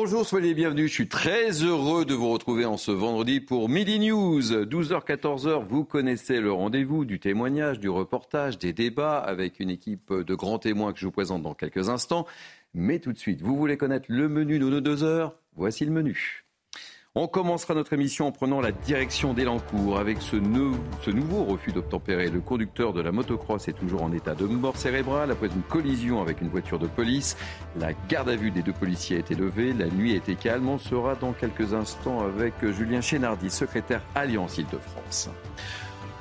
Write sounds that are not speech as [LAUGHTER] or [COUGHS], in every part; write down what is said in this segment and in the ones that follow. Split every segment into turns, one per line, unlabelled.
Bonjour, soyez les bienvenus. Je suis très heureux de vous retrouver en ce vendredi pour Midi News. 12h-14h, vous connaissez le rendez-vous du témoignage, du reportage, des débats avec une équipe de grands témoins que je vous présente dans quelques instants. Mais tout de suite, vous voulez connaître le menu de nos deux heures? Voici le menu. On commencera notre émission en prenant la direction d'Elancourt avec ce, nouveau refus d'obtempérer. Le conducteur de la motocross est toujours en état de mort cérébrale après une collision avec une voiture de police. La garde à vue des deux policiers a été levée. La nuit a été calme. On sera dans quelques instants avec Julien Chénardi, secrétaire Alliance Île-de-France.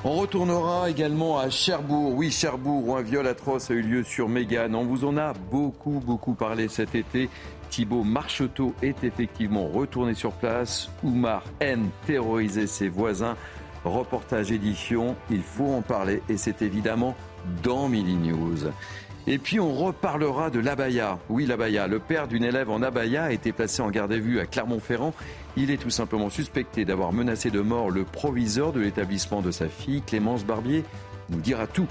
On retournera également à Cherbourg. Oui, Cherbourg, où un viol atroce a eu lieu sur Mégane. On vous en a beaucoup, beaucoup parlé cet été. Thibaut Marcheteau est effectivement retourné sur place. Oumar N terrorisait ses voisins. Reportage édition, il faut en parler et c'est évidemment dans Mini News. Et puis on reparlera de l'abaya. Oui, l'abaya. Le père d'une élève en abaya a été placé en garde à vue à Clermont-Ferrand. Il est tout simplement suspecté d'avoir menacé de mort le proviseur de l'établissement de sa fille, Clémence Barbier. Nous dira tout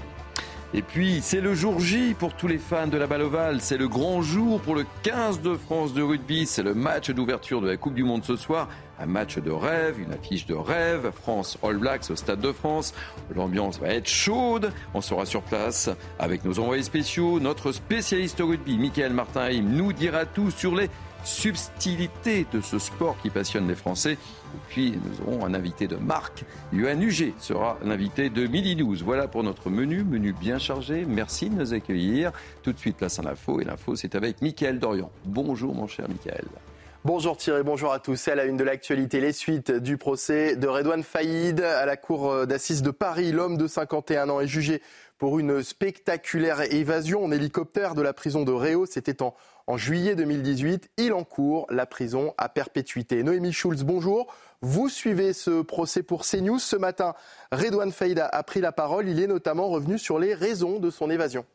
et puis, c'est le jour J pour tous les fans de la balle ovale. C'est le grand jour pour le 15 de France de rugby. C'est le match d'ouverture de la Coupe du Monde ce soir. Un match de rêve, une affiche de rêve. France All Blacks au Stade de France. L'ambiance va être chaude. On sera sur place avec nos envoyés spéciaux. Notre spécialiste rugby, Michael Martin nous dira tout sur les subtilité de ce sport qui passionne les Français. Et puis nous aurons un invité de marque. Yuan Huget sera l'invité de Midi 12. Voilà pour notre menu, menu bien chargé. Merci de nous accueillir. Tout de suite, place à l'info. Et l'info, c'est avec Mickaël Dorian. Bonjour mon cher Mickaël.
Bonjour Thierry, bonjour à tous. À la une de l'actualité, les suites du procès de Redouane Faïd à la cour d'assises de Paris. L'homme de 51 ans est jugé pour une spectaculaire évasion en hélicoptère de la prison de Réau. C'était en, en juillet 2018. Il encourt la prison à perpétuité. Noémie Schulz, bonjour. Vous suivez ce procès pour CNews. Ce matin, Redouane Faïd a pris la parole. Il est notamment revenu sur les raisons de son évasion.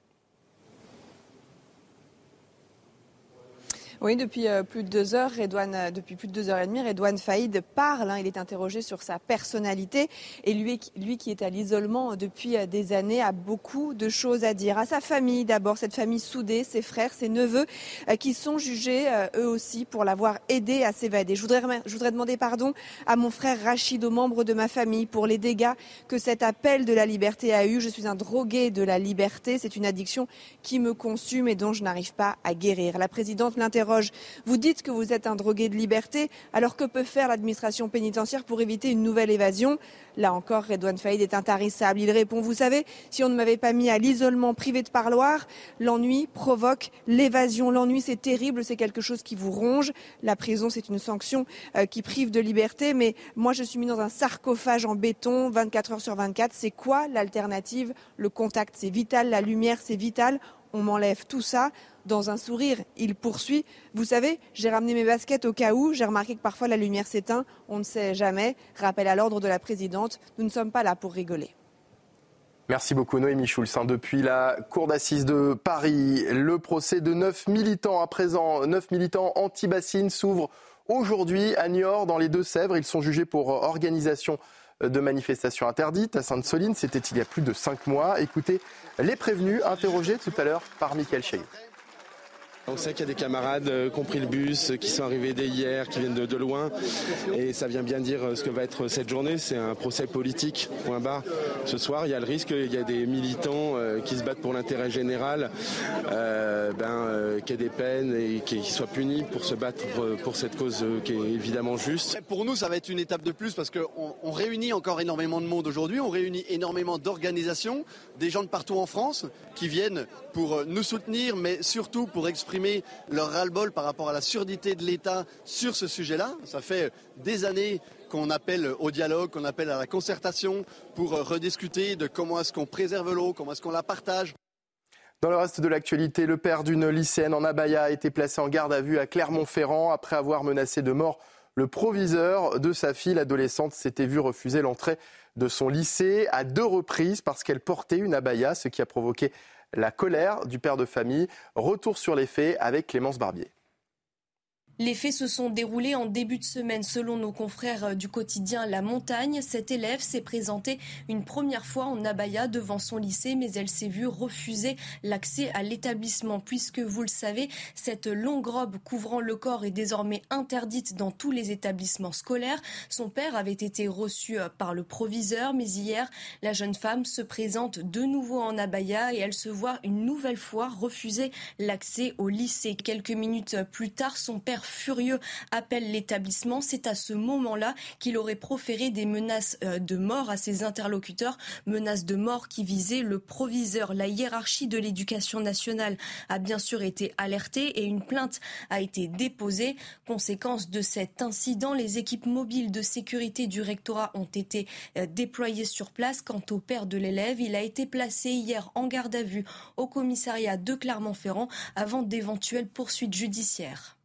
Oui, depuis euh, plus de deux heures, Redouane, euh, depuis plus de deux heures et demie, Redouane Faïd parle. Hein, il est interrogé sur sa personnalité et lui, lui qui est à l'isolement depuis euh, des années a beaucoup de choses à dire. À sa famille d'abord, cette famille soudée, ses frères, ses neveux, qui sont jugés eux aussi pour l'avoir aidé à s'évader. Je voudrais, je voudrais demander pardon à mon frère Rachid, aux membres de ma famille, pour les dégâts que cet appel de la liberté a eu. Je suis un drogué de la liberté. C'est une addiction qui me consume et dont je n'arrive pas à guérir. La présidente l'interroge vous dites que vous êtes un drogué de liberté, alors que peut faire l'administration pénitentiaire pour éviter une nouvelle évasion? Là encore, Redouane Faïd est intarissable. Il répond, vous savez, si on ne m'avait pas mis à l'isolement privé de parloir, l'ennui provoque l'évasion. L'ennui, c'est terrible, c'est quelque chose qui vous ronge. La prison, c'est une sanction euh, qui prive de liberté. Mais moi, je suis mis dans un sarcophage en béton, 24 heures sur 24. C'est quoi l'alternative? Le contact, c'est vital. La lumière, c'est vital on m'enlève tout ça. Dans un sourire, il poursuit. Vous savez, j'ai ramené mes baskets au cas où. J'ai remarqué que parfois la lumière s'éteint. On ne sait jamais. Rappel à l'ordre de la présidente. Nous ne sommes pas là pour rigoler.
Merci beaucoup Noémie Schulz. Hein. Depuis la cour d'assises de Paris, le procès de neuf militants à présent, neuf militants anti-bassines s'ouvre aujourd'hui à Niort dans les Deux-Sèvres. Ils sont jugés pour organisation de manifestations interdites à Sainte-Soline. C'était il y a plus de cinq mois. Écoutez les prévenus interrogés tout à l'heure par Michael Chaillot.
On sait qu'il y a des camarades euh, qui ont pris le bus, qui sont arrivés dès hier, qui viennent de, loin. Et ça vient bien dire euh, ce que va être cette journée. C'est un procès politique, point barre. Ce soir, il y a le risque qu'il y a des militants euh, qui se battent pour l'intérêt général, ben, qu'il y ait des peines et qu'ils soient punis pour se battre pour cette cause qui est évidemment juste.
Pour nous, ça va être une étape de plus parce qu'on on réunit encore énormément de monde aujourd'hui. On réunit énormément d'organisations, des gens de partout en France qui viennent pour nous soutenir, mais surtout pour exprimer leur ras-le-bol par rapport à la surdité de l'État sur ce sujet-là. Ça fait des années qu'on appelle au dialogue, qu'on appelle à la concertation pour rediscuter de comment est-ce qu'on préserve l'eau, comment est-ce qu'on la partage.
Dans le reste de l'actualité, le père d'une lycéenne en abaya a été placé en garde à vue à Clermont-Ferrand après avoir menacé de mort le proviseur de sa fille. L'adolescente s'était vue refuser l'entrée de son lycée à deux reprises parce qu'elle portait une abaya, ce qui a provoqué la colère du père de famille. Retour sur les faits avec Clémence Barbier.
Les faits se sont déroulés en début de semaine selon nos confrères euh, du quotidien La Montagne. Cette élève s'est présentée une première fois en abaya devant son lycée, mais elle s'est vue refuser l'accès à l'établissement puisque, vous le savez, cette longue robe couvrant le corps est désormais interdite dans tous les établissements scolaires. Son père avait été reçu euh, par le proviseur, mais hier, la jeune femme se présente de nouveau en abaya et elle se voit une nouvelle fois refuser l'accès au lycée. Quelques minutes plus tard, son père furieux appelle l'établissement. C'est à ce moment-là qu'il aurait proféré des menaces euh, de mort à ses interlocuteurs, menaces de mort qui visaient le proviseur. La hiérarchie de l'éducation nationale a bien sûr été alertée et une plainte a été déposée. Conséquence de cet incident, les équipes mobiles de sécurité du rectorat ont été euh, déployées sur place. Quant au père de l'élève, il a été placé hier en garde à vue au commissariat de Clermont-Ferrand avant d'éventuelles poursuites judiciaires.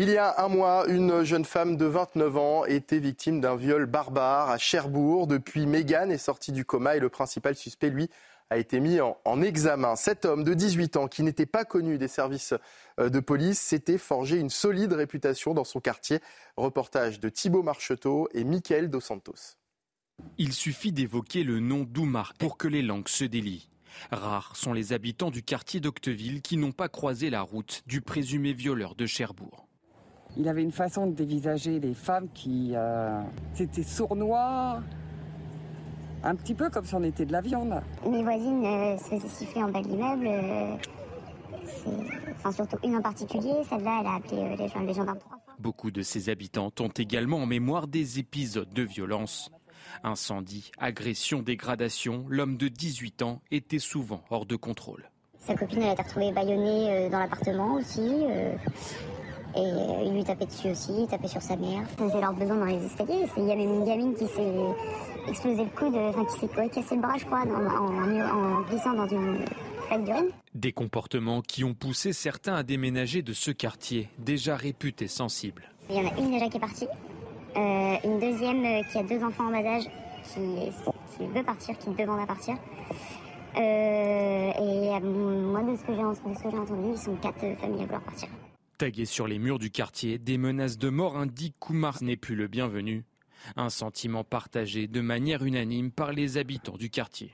Il y a un mois, une jeune femme de 29 ans était victime d'un viol barbare à Cherbourg. Depuis, Mégane est sortie du coma et le principal suspect, lui, a été mis en, examen. Cet homme de 18 ans, qui n'était pas connu des services euh, de police, s'était forgé une solide réputation dans son quartier. Reportage de Thibault Marcheteau et Mickaël Dos Santos.
Il suffit d'évoquer le nom d'Oumar pour que les langues se délient. Rares sont les habitants du quartier d'Octeville qui n'ont pas croisé la route du présumé violeur de Cherbourg.
Il avait une façon de dévisager les femmes qui. Euh, c'était sournois, un petit peu comme si on était de la viande.
Mes voisines euh, se faisaient siffler en bas de l'immeuble. Euh, enfin, surtout une en particulier, celle-là, elle a appelé les, les gendarmes trois fois.
Beaucoup de ses habitantes ont également en mémoire des épisodes de violence. Incendie, agression, dégradation, l'homme de 18 ans était souvent hors de contrôle.
Sa copine elle a été retrouvée bâillonnée dans l'appartement aussi. Et euh, il lui tapait dessus aussi, il tapait sur sa mère. C'était leur besoin dans les escaliers. Il y avait une gamine qui s'est explosé le coude, enfin qui s'est cassé le bras, je crois, en, glissant dans une flaque d'urine.
Des comportements qui ont poussé certains à déménager de ce quartier, déjà réputé sensible.
Il y en a une déjà qui est partie, euh, une deuxième euh, qui a deux enfants en bas âge, qui, veut partir, qui demande à partir. et moi, de ce que j'ai entendu, ils sont quatre familles à vouloir partir.
Tagués sur les murs du quartier, des menaces de mort indiquent qu'Oumar n'est plus le bienvenu. Un sentiment partagé de manière unanime par les habitants du quartier.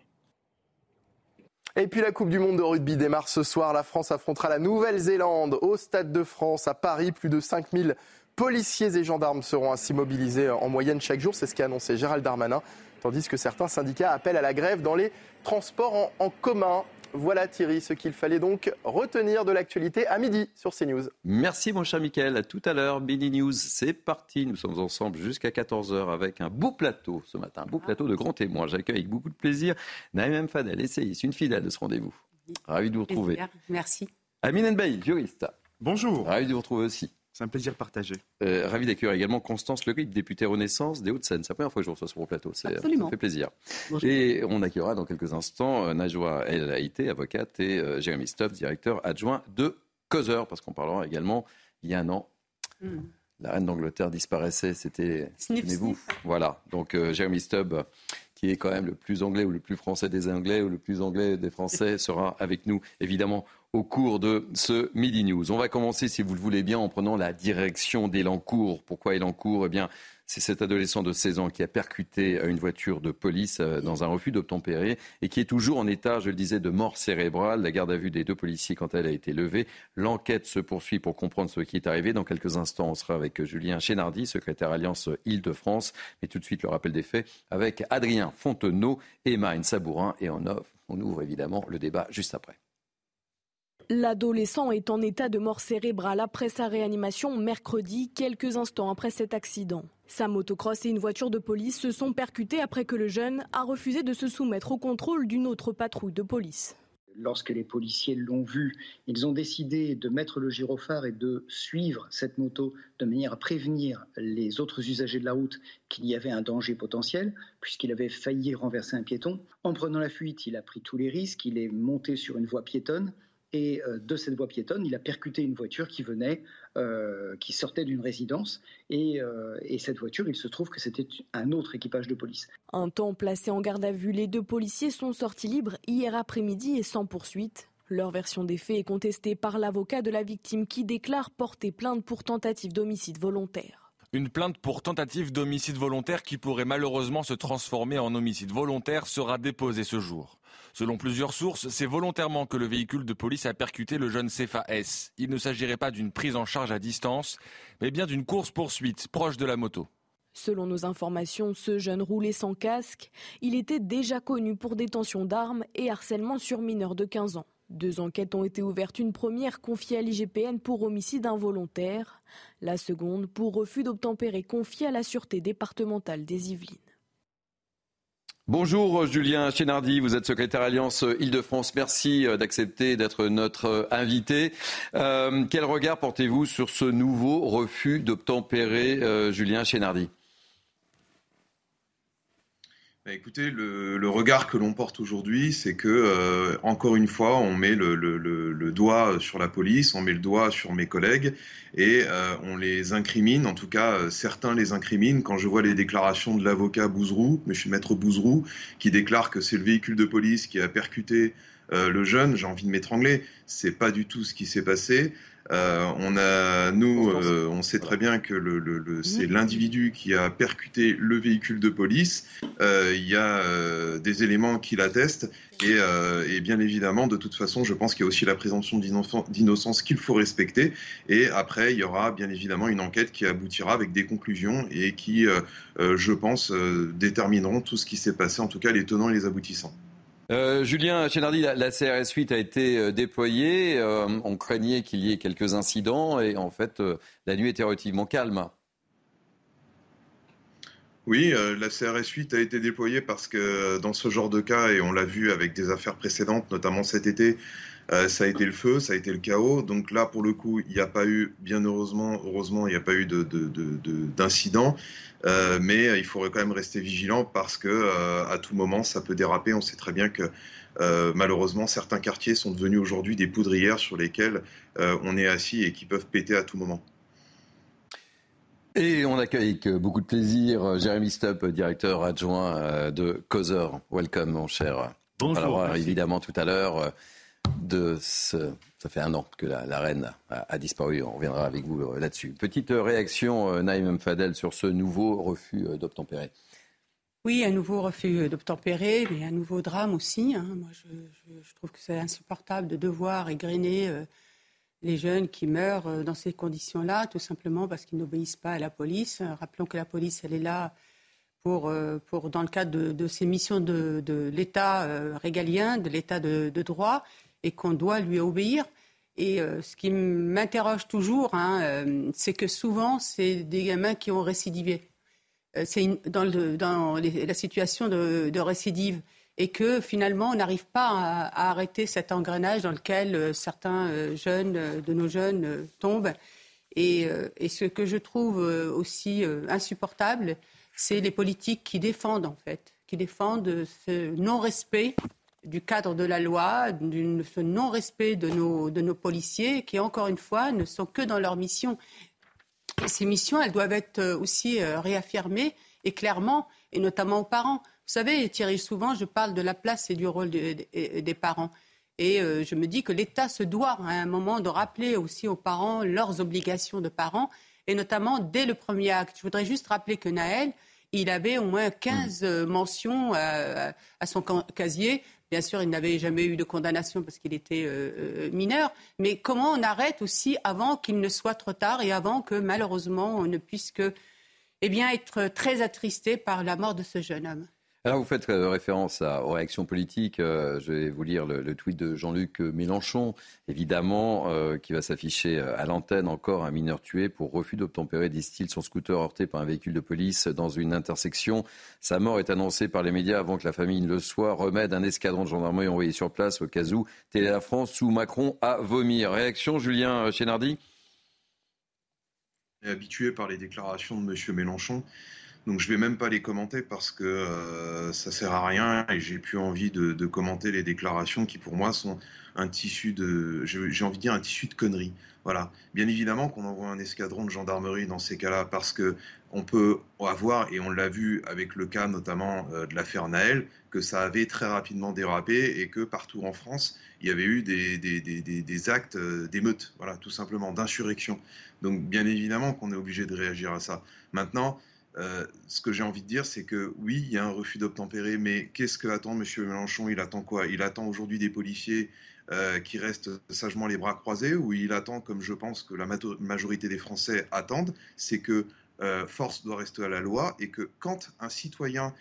Et puis la Coupe du Monde de rugby démarre ce soir. La France affrontera la Nouvelle-Zélande au Stade de France à Paris. Plus de 5000 policiers et gendarmes seront ainsi mobilisés en moyenne chaque jour. C'est ce qu'a annoncé Gérald Darmanin. Tandis que certains syndicats appellent à la grève dans les transports en commun. Voilà Thierry, ce qu'il fallait donc retenir de l'actualité à midi sur CNews.
Merci mon cher Mickaël, à tout à l'heure. Mini News, c'est parti. Nous sommes ensemble jusqu'à 14h avec un beau plateau ce matin, un beau plateau de grands témoins. J'accueille avec beaucoup de plaisir Naïm Fadel, essayiste, une fidèle de ce rendez-vous. Ravi de vous retrouver.
Merci.
Amine Nbaï, juriste.
Bonjour.
Ravi de vous retrouver aussi.
C'est un plaisir partagé.
Euh, ravi d'accueillir également Constance Le députée Renaissance des Hauts-de-Seine. C'est la première fois que je reçois sur mon plateau. Ça fait plaisir. Et on accueillera dans quelques instants euh, Najwa El Haïté, avocate, et euh, Jérémy Stubb, directeur adjoint de Causeur, parce qu'on parlera également, il y a un an, hmm. la reine d'Angleterre disparaissait, c'était... vous Voilà, donc Jérémy Stubb, qui est quand même le plus anglais ou le plus français des anglais ou le plus anglais des français, sera avec nous, évidemment, au cours de ce Midi News. On va commencer, si vous le voulez bien, en prenant la direction d'Elancourt. Pourquoi Elancourt Eh bien, c'est cet adolescent de 16 ans qui a percuté une voiture de police euh, dans un refus d'obtempérer et qui est toujours en état, je le disais, de mort cérébrale. La garde à vue des deux policiers, quand elle a été levée, l'enquête se poursuit pour comprendre ce qui est arrivé. Dans quelques instants, on sera avec Julien Chénardi, secrétaire Alliance Île-de-France. Mais tout de suite, le rappel des faits avec Adrien Fontenot et Marine Sabourin. Et on ouvre évidemment le débat juste après.
L'adolescent est en état de mort cérébrale après sa réanimation mercredi, quelques instants après cet accident. Sa motocross et une voiture de police se sont percutés après que le jeune a refusé de se soumettre au contrôle d'une autre patrouille de police.
lorsque les policiers l'ont vu, ils ont décidé de mettre le gyrophare et de suivre cette moto de manière à prévenir les autres usagers de la route qu'il y avait un danger potentiel, puisqu'il avait failli renverser un piéton. En prenant la fuite, il a pris tous les risques, il est monté sur une voie piétonne, et euh, de cette voie piétonne, il a percuté une voiture qui venait, euh, qui sortait d'une résidence. Euh, et, cette voiture, il se trouve que c'était un autre équipage de police.
Un temps placé en garde à vue, les deux policiers sont sortis libres hier après-midi et sans poursuite. Leur version des faits est contestée par l'avocat de la victime qui déclare porter plainte pour tentative d'homicide volontaire.
Une plainte pour tentative d'homicide volontaire qui pourrait malheureusement se transformer en homicide volontaire sera déposée ce jour. Selon plusieurs sources, c'est volontairement que le véhicule de police a percuté le jeune Cefa S. Il ne s'agirait pas d'une prise en charge à distance, mais bien d'une course-poursuite proche de la moto.
Selon nos informations, ce jeune roulait sans casque. Il était déjà connu pour détention d'armes et harcèlement sur mineurs de 15 ans. Deux enquêtes ont été ouvertes, une première confiée à l'IGPN pour homicide involontaire, la seconde pour refus d'obtempérer confiée à la Sûreté départementale des Yvelines.
Bonjour Julien Chénardi, vous êtes secrétaire Alliance Île-de-France. Merci euh, d'accepter d'être notre euh, invité. Euh, quel regard portez-vous sur ce nouveau refus d'obtempérer, Julien Chénardi
bah, écoutez, le, regard que l'on porte aujourd'hui, c'est que, euh, encore une fois, on met le, doigt sur la police, on met le doigt sur mes collègues et euh, on les incrimine. En tout cas, euh, certains les incriminent. Quand je vois les déclarations de l'avocat monsieur maître Bouzrou, qui déclare que c'est le véhicule de police qui a percuté le jeune, j'ai envie de m'étrangler. C'est pas du tout ce qui s'est passé. Euh, on a, nous, euh, on sait très bien que le, le, c'est l'individu qui a percuté le véhicule de police. Euh, il y a des éléments qui l'attestent. Et, et, bien évidemment, de toute façon, je pense qu'il y a aussi la présomption d'innocence qu'il faut respecter. Et après, il y aura bien évidemment une enquête qui aboutira avec des conclusions et qui, je pense, détermineront tout ce qui s'est passé, en tout cas les tenants et les aboutissants.
Euh, Julien Chénardi, la, CRS 8 a été euh, déployée. Euh, on craignait qu'il y ait quelques incidents et en fait, la nuit était relativement calme.
Oui, la CRS 8 a été déployée parce que dans ce genre de cas, et on l'a vu avec des affaires précédentes, notamment cet été, ça a été le feu, ça a été le chaos. Donc là, pour le coup, il n'y a pas eu, bien heureusement, heureusement, il n'y a pas eu d'incident. Euh, mais euh, il faudrait quand même rester vigilant parce que euh, à tout moment ça peut déraper. On sait très bien que malheureusement certains quartiers sont devenus aujourd'hui des poudrières sur lesquelles on est assis et qui peuvent péter à tout moment.
Et on accueille avec beaucoup de plaisir Jérémy Stupp, directeur adjoint de Causeur. Welcome, mon cher.
Bonjour.
Alors, évidemment, tout à l'heure, de ce ça fait un an que la, reine a, disparu. On reviendra avec vous euh, là-dessus. Petite euh, réaction, euh, Naïm Fadel, sur ce nouveau refus d'obtempérer.
Oui, un nouveau refus d'obtempérer, mais un nouveau drame aussi. Hein. Moi, je, trouve que c'est insupportable de devoir égrener les jeunes qui meurent dans ces conditions-là, tout simplement parce qu'ils n'obéissent pas à la police. Rappelons que la police, elle est là pour, pour dans le cadre de, de ses missions de, de l'État régalien, de l'État de, droit, et qu'on doit lui obéir. Et euh, ce qui m'interroge toujours, hein, euh, c'est que souvent, c'est des gamins qui ont récidivé. Euh, c'est dans, la situation de, récidive. Et que finalement, on n'arrive pas à, arrêter cet engrenage dans lequel certains jeunes, de nos jeunes, tombent. Et, et, ce que je trouve aussi insupportable, c'est les politiques qui défendent, en fait, qui défendent ce non-respect du cadre de la loi, de ce non-respect de nos, de nos policiers, qui, encore une fois, ne sont que dans leur mission. Et ces missions, elles doivent être euh, aussi euh, réaffirmées et clairement, et notamment aux parents. Vous savez, Thierry, souvent, je parle de la place et du rôle des parents. Et euh, je me dis que l'État se doit à un moment de rappeler aussi aux parents leurs obligations de parents, et notamment dès le premier acte. Je voudrais juste rappeler que Naël, il avait au moins 15 mentions à son casier Bien sûr, il n'avait jamais eu de condamnation parce qu'il était euh, euh, mineur. Mais comment on arrête aussi avant qu'il ne soit trop tard et avant que malheureusement on ne puisse que, eh bien, être très attristé par la mort de ce jeune homme?
Alors vous faites euh, référence aux réactions politiques. Euh, je vais vous lire le, tweet de Jean-Luc Mélenchon, évidemment, euh, qui va s'afficher à l'antenne encore un mineur tué pour refus d'obtempérer, disent-ils, son scooter heurté par un véhicule de police dans une intersection. Sa mort est annoncée par les médias avant que la famille ne le soit. Remède, un escadron de gendarmerie envoyé sur place au cas où Télé la France sous Macron à vomir. Réaction, Julien Chénardi?
Habitué par les déclarations de M. Mélenchon. Donc je vais même pas les commenter parce que euh, ça sert à rien et j'ai plus envie de, commenter les déclarations qui pour moi sont un tissu de, j'ai envie de dire un tissu de conneries. Voilà. Bien évidemment qu'on envoie un escadron de gendarmerie dans ces cas-là parce que on peut avoir et on l'a vu avec le cas notamment euh, de l'affaire Naël que ça avait très rapidement dérapé et que partout en France il y avait eu des, des, des, des actes euh, d'émeute, voilà, tout simplement d'insurrection. Donc bien évidemment qu'on est obligé de réagir à ça. Maintenant. Euh, ce que j'ai envie de dire, c'est que oui, il y a un refus d'obtempérer, mais qu'est-ce que attend M. Mélenchon? Il attend quoi? Il attend aujourd'hui des policiers euh, qui restent sagement les bras croisés, ou il attend, comme je pense que la majorité des Français attendent, c'est que euh, force doit rester à la loi et que quand un citoyen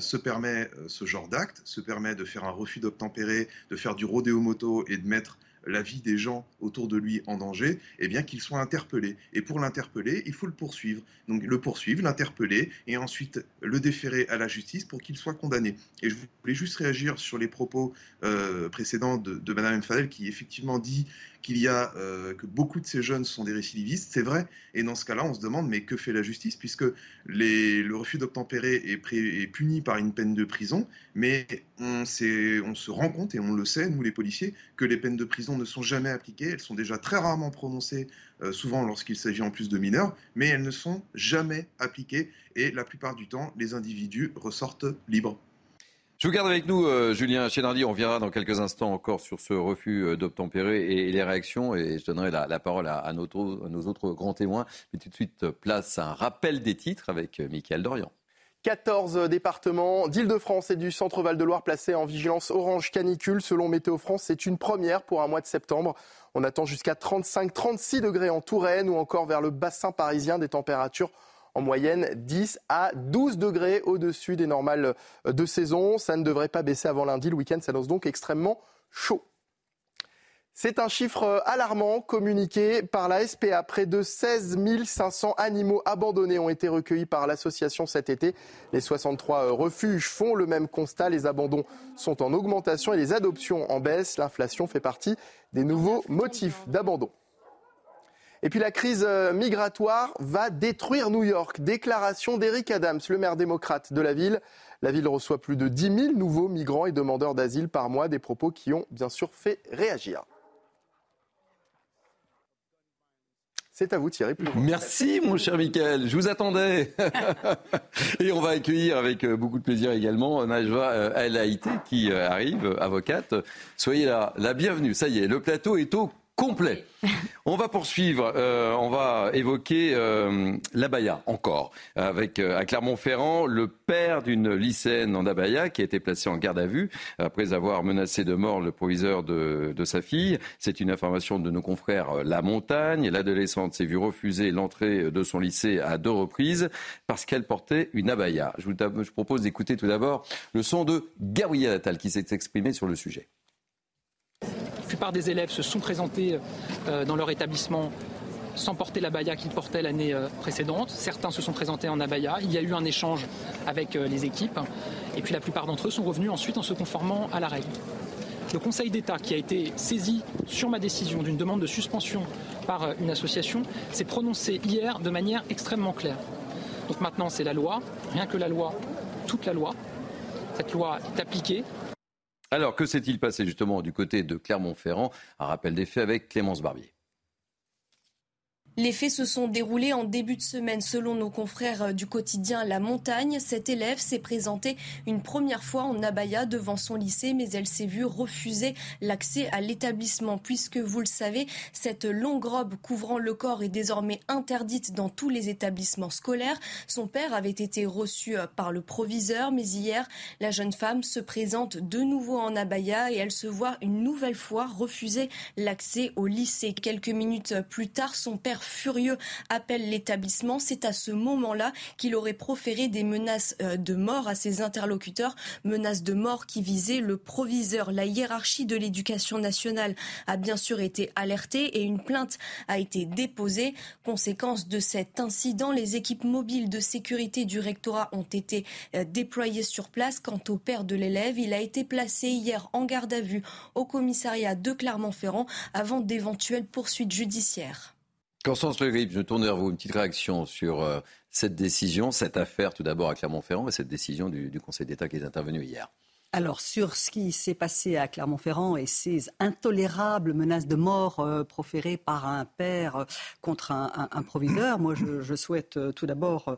se permet ce genre d'acte, se permet de faire un refus d'obtempérer, de faire du rodéo moto et de mettre la vie des gens autour de lui en danger, eh bien qu'il soit interpellé. Et pour l'interpeller, il faut le poursuivre. Donc le poursuivre, l'interpeller et ensuite le déférer à la justice pour qu'il soit condamné. Et je voulais juste réagir sur les propos euh, précédents de, de Mme Fadel qui effectivement dit qu'il y a euh, que beaucoup de ces jeunes sont des récidivistes, c'est vrai. Et dans ce cas-là, on se demande mais que fait la justice puisque le refus d'obtempérer est, puni par une peine de prison, mais on, se rend compte et on le sait, nous les policiers, que les peines de prison ne sont jamais appliquées. Elles sont déjà très rarement prononcées, euh, souvent lorsqu'il s'agit en plus de mineurs, mais elles ne sont jamais appliquées et la plupart du temps, les individus ressortent libres.
Je vous garde avec nous, euh, Julien Chénardi. On viendra dans quelques instants encore sur ce refus euh, d'obtempérer et, les réactions. Et je donnerai la, parole à, nos autres grands témoins. Mais tout de suite, place à un rappel des titres avec euh, Mickaël Dorian.
14 départements d'Île-de-France et du centre-Val de Loire placés en vigilance orange canicule. Selon Météo France, c'est une première pour un mois de septembre. On attend jusqu'à 35-36 degrés en Touraine ou encore vers le bassin parisien des températures en moyenne 10 à 12 degrés au-dessus des normales de saison. Ça ne devrait pas baisser avant lundi. Le week-end s'annonce donc extrêmement chaud. C'est un chiffre alarmant communiqué par la SPA. Près de 16 500 animaux abandonnés ont été recueillis par l'association cet été. Les 63 refuges font le même constat. Les abandons sont en augmentation et les adoptions en baisse. L'inflation fait partie des nouveaux motifs d'abandon. Et puis la crise euh, migratoire va détruire New York. Déclaration d'Eric Adams, le maire démocrate de la ville. La ville reçoit plus de 10 000 nouveaux migrants et demandeurs d'asile par mois, des propos qui ont bien sûr fait réagir. C'est à vous Thierry.
Merci mon cher Michael, je vous attendais. [LAUGHS] et on va accueillir avec euh, beaucoup de plaisir également Najwa euh, El Haïté qui arrive, avocate. Soyez là, la bienvenue. Ça y est, le plateau est au complet. [LAUGHS] On va poursuivre, euh, on va évoquer euh, l'abaya encore, avec euh, à Clermont-Ferrand le père d'une lycéenne en abaya qui a été placée en garde à vue après avoir menacé de mort le proviseur de, de sa fille. C'est une information de nos confrères La Montagne. L'adolescente s'est vue refuser l'entrée de son lycée à deux reprises parce qu'elle portait une abaya. Je vous, je propose d'écouter tout d'abord le son de Gabriel Attal qui s'est exprimé sur le sujet.
La plupart des élèves se sont présentés euh, dans leur établissement sans porter l'abaya qu'ils portaient l'année euh, précédente. Certains se sont présentés en abaya. Il y a eu un échange avec euh, les équipes. Et puis la plupart d'entre eux sont revenus ensuite en se conformant à la règle. Le Conseil d'État, qui a été saisi sur ma décision d'une demande de suspension par une association, s'est prononcé hier de manière extrêmement claire. Donc maintenant, c'est la loi, rien que la loi, toute la loi. Cette loi est appliquée,
alors, que s'est-il passé justement du côté de Clermont-Ferrand? Un rappel des faits avec Clémence Barbier.
Les faits se sont déroulés en début de semaine selon nos confrères euh, du quotidien La Montagne. Cette élève s'est présentée une première fois en abaya devant son lycée, mais elle s'est vue refuser l'accès à l'établissement puisque, vous le savez, cette longue robe couvrant le corps est désormais interdite dans tous les établissements scolaires. Son père avait été reçu euh, par le proviseur, mais hier, la jeune femme se présente de nouveau en abaya et elle se voit une nouvelle fois refuser l'accès au lycée. Quelques minutes plus tard, son père furieux appellent l'établissement. C'est à ce moment-là qu'il aurait proféré des menaces euh, de mort à ses interlocuteurs, menaces de mort qui visaient le proviseur. La hiérarchie de l'éducation nationale a bien sûr été alertée et une plainte a été déposée. Conséquence de cet incident, les équipes mobiles de sécurité du rectorat ont été euh, déployées sur place. Quant au père de l'élève, il a été placé hier en garde à vue au commissariat de Clermont-Ferrand avant d'éventuelles poursuites judiciaires.
Constance Le Grip, je tourne vers vous. Une petite réaction sur euh, cette décision, cette affaire tout d'abord à Clermont-Ferrand et cette décision du Conseil d'État qui est intervenue hier.
Alors, sur ce qui s'est passé à Clermont-Ferrand et ces intolérables menaces de mort euh, proférées par un père euh, contre un, proviseur, moi, je, souhaite euh, tout d'abord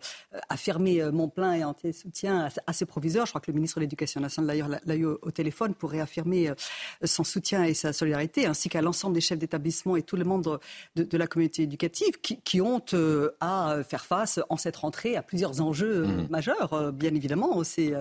affirmer mon plein et entier soutien à, ces proviseurs. Je crois que le ministre de l'Éducation nationale, d'ailleurs, l'a eu au, téléphone pour réaffirmer son soutien et sa solidarité, ainsi qu'à l'ensemble des chefs d'établissement et tous les membres de, la communauté éducative qui, qui, ont à faire face en cette rentrée à plusieurs enjeux mmh. majeurs, bien évidemment. C'est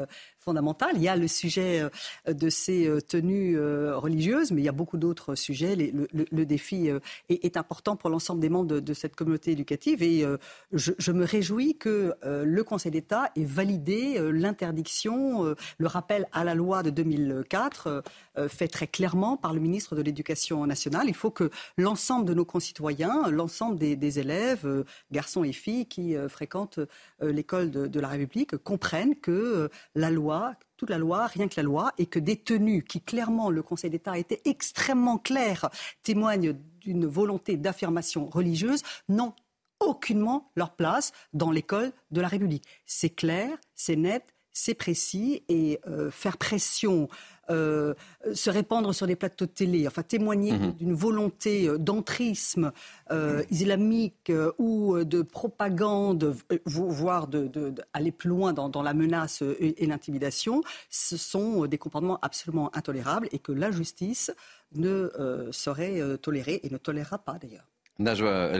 il y a le sujet euh, de ces euh, tenues euh, religieuses, mais il y a beaucoup d'autres sujets. Le, défi est, important pour l'ensemble des membres de, cette communauté éducative et je, me réjouis que le Conseil d'État ait validé l'interdiction, le rappel à la loi de 2004 fait très clairement par le ministre de l'Éducation nationale. Il faut que l'ensemble de nos concitoyens, l'ensemble des, élèves, garçons et filles qui fréquentent l'école de, la République, comprennent que la loi toute la loi, rien que la loi, et que des tenues qui clairement, le Conseil d'État été extrêmement clair, témoignent d'une volonté d'affirmation religieuse, n'ont aucunement leur place dans l'école de la République. C'est clair, c'est net, c'est précis, et euh, faire pression euh, se répandre sur des plateaux de télé, enfin témoigner mhm. d'une volonté euh, d'entrisme euh, islamique ou de propagande, voire d'aller plus loin dans, la menace et, l'intimidation, ce sont des comportements absolument intolérables et que la justice ne saurait tolérer et ne tolérera pas d'ailleurs.
Najwa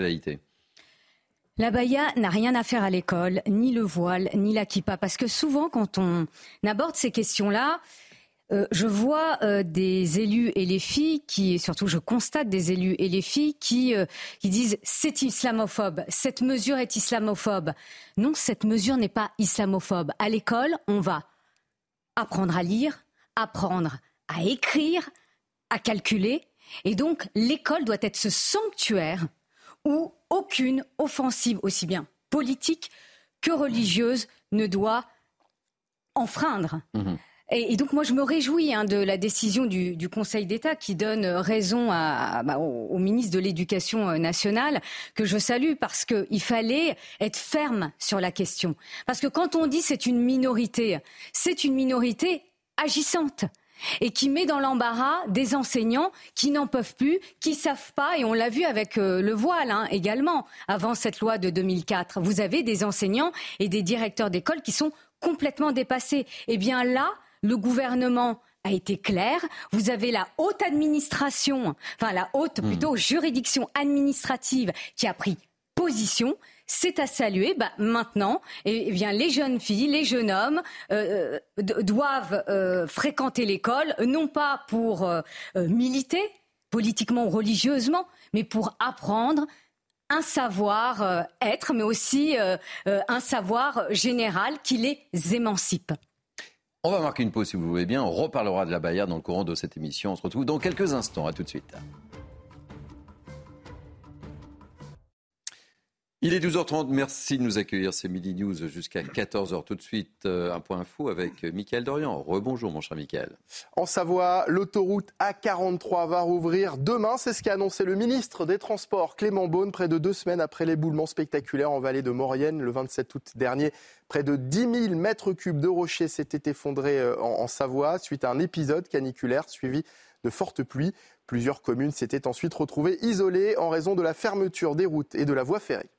La baya n'a rien à faire à l'école, ni le voile, ni la kippa, parce que souvent quand on aborde ces questions-là, euh, je vois euh, des élus et les filles qui, et surtout je constate des élus et les filles qui, euh, qui disent c'est islamophobe, cette mesure est islamophobe. Non, cette mesure n'est pas islamophobe. À l'école, on va apprendre à lire, apprendre à écrire, à calculer. Et donc, l'école doit être ce sanctuaire où aucune offensive, aussi bien politique que religieuse, ne doit enfreindre. Mmh et, donc moi je me réjouis hein, de la décision du, du Conseil d'État qui donne raison à, bah, au, ministre de l'Éducation euh, nationale que je salue parce qu'il fallait être ferme sur la question. Parce que quand on dit c'est une minorité, c'est une minorité agissante et qui met dans l'embarras des enseignants qui n'en peuvent plus, qui savent pas, et on l'a vu avec euh, le voile hein, également, avant cette loi de 2004. Vous avez des enseignants et des directeurs d'école qui sont complètement dépassés. Eh bien là, le gouvernement a été clair. Vous avez la haute administration, enfin la haute hmm. plutôt juridiction administrative qui a pris position. C'est à saluer. Bah, maintenant, eh, eh bien, les jeunes filles, les jeunes hommes euh, euh, doivent euh, fréquenter l'école, non pas pour militer politiquement ou religieusement, mais pour apprendre un savoir être, mais aussi un savoir général qui les émancipe.
On va marquer une pause si vous voulez bien. On reparlera de la Bayard dans le courant de cette émission. On se retrouve dans quelques instants. À tout de suite. Il est 12h30, merci de nous accueillir, c'est Midi News jusqu'à 14h tout de suite. Euh, un point fou avec Mickaël Dorian. Rebonjour mon cher Mickaël.
En Savoie, l'autoroute A43 va rouvrir demain, c'est ce qu'a annoncé le ministre des Transports Clément Beaune près de deux semaines après l'éboulement spectaculaire en vallée de Maurienne le 27 août dernier. Près de 10 000 mètres cubes de rochers s'étaient effondrés euh, en Savoie suite à un épisode caniculaire suivi de fortes pluies. Plusieurs communes s'étaient ensuite retrouvées isolées en raison de la fermeture des routes et de la voie ferrée.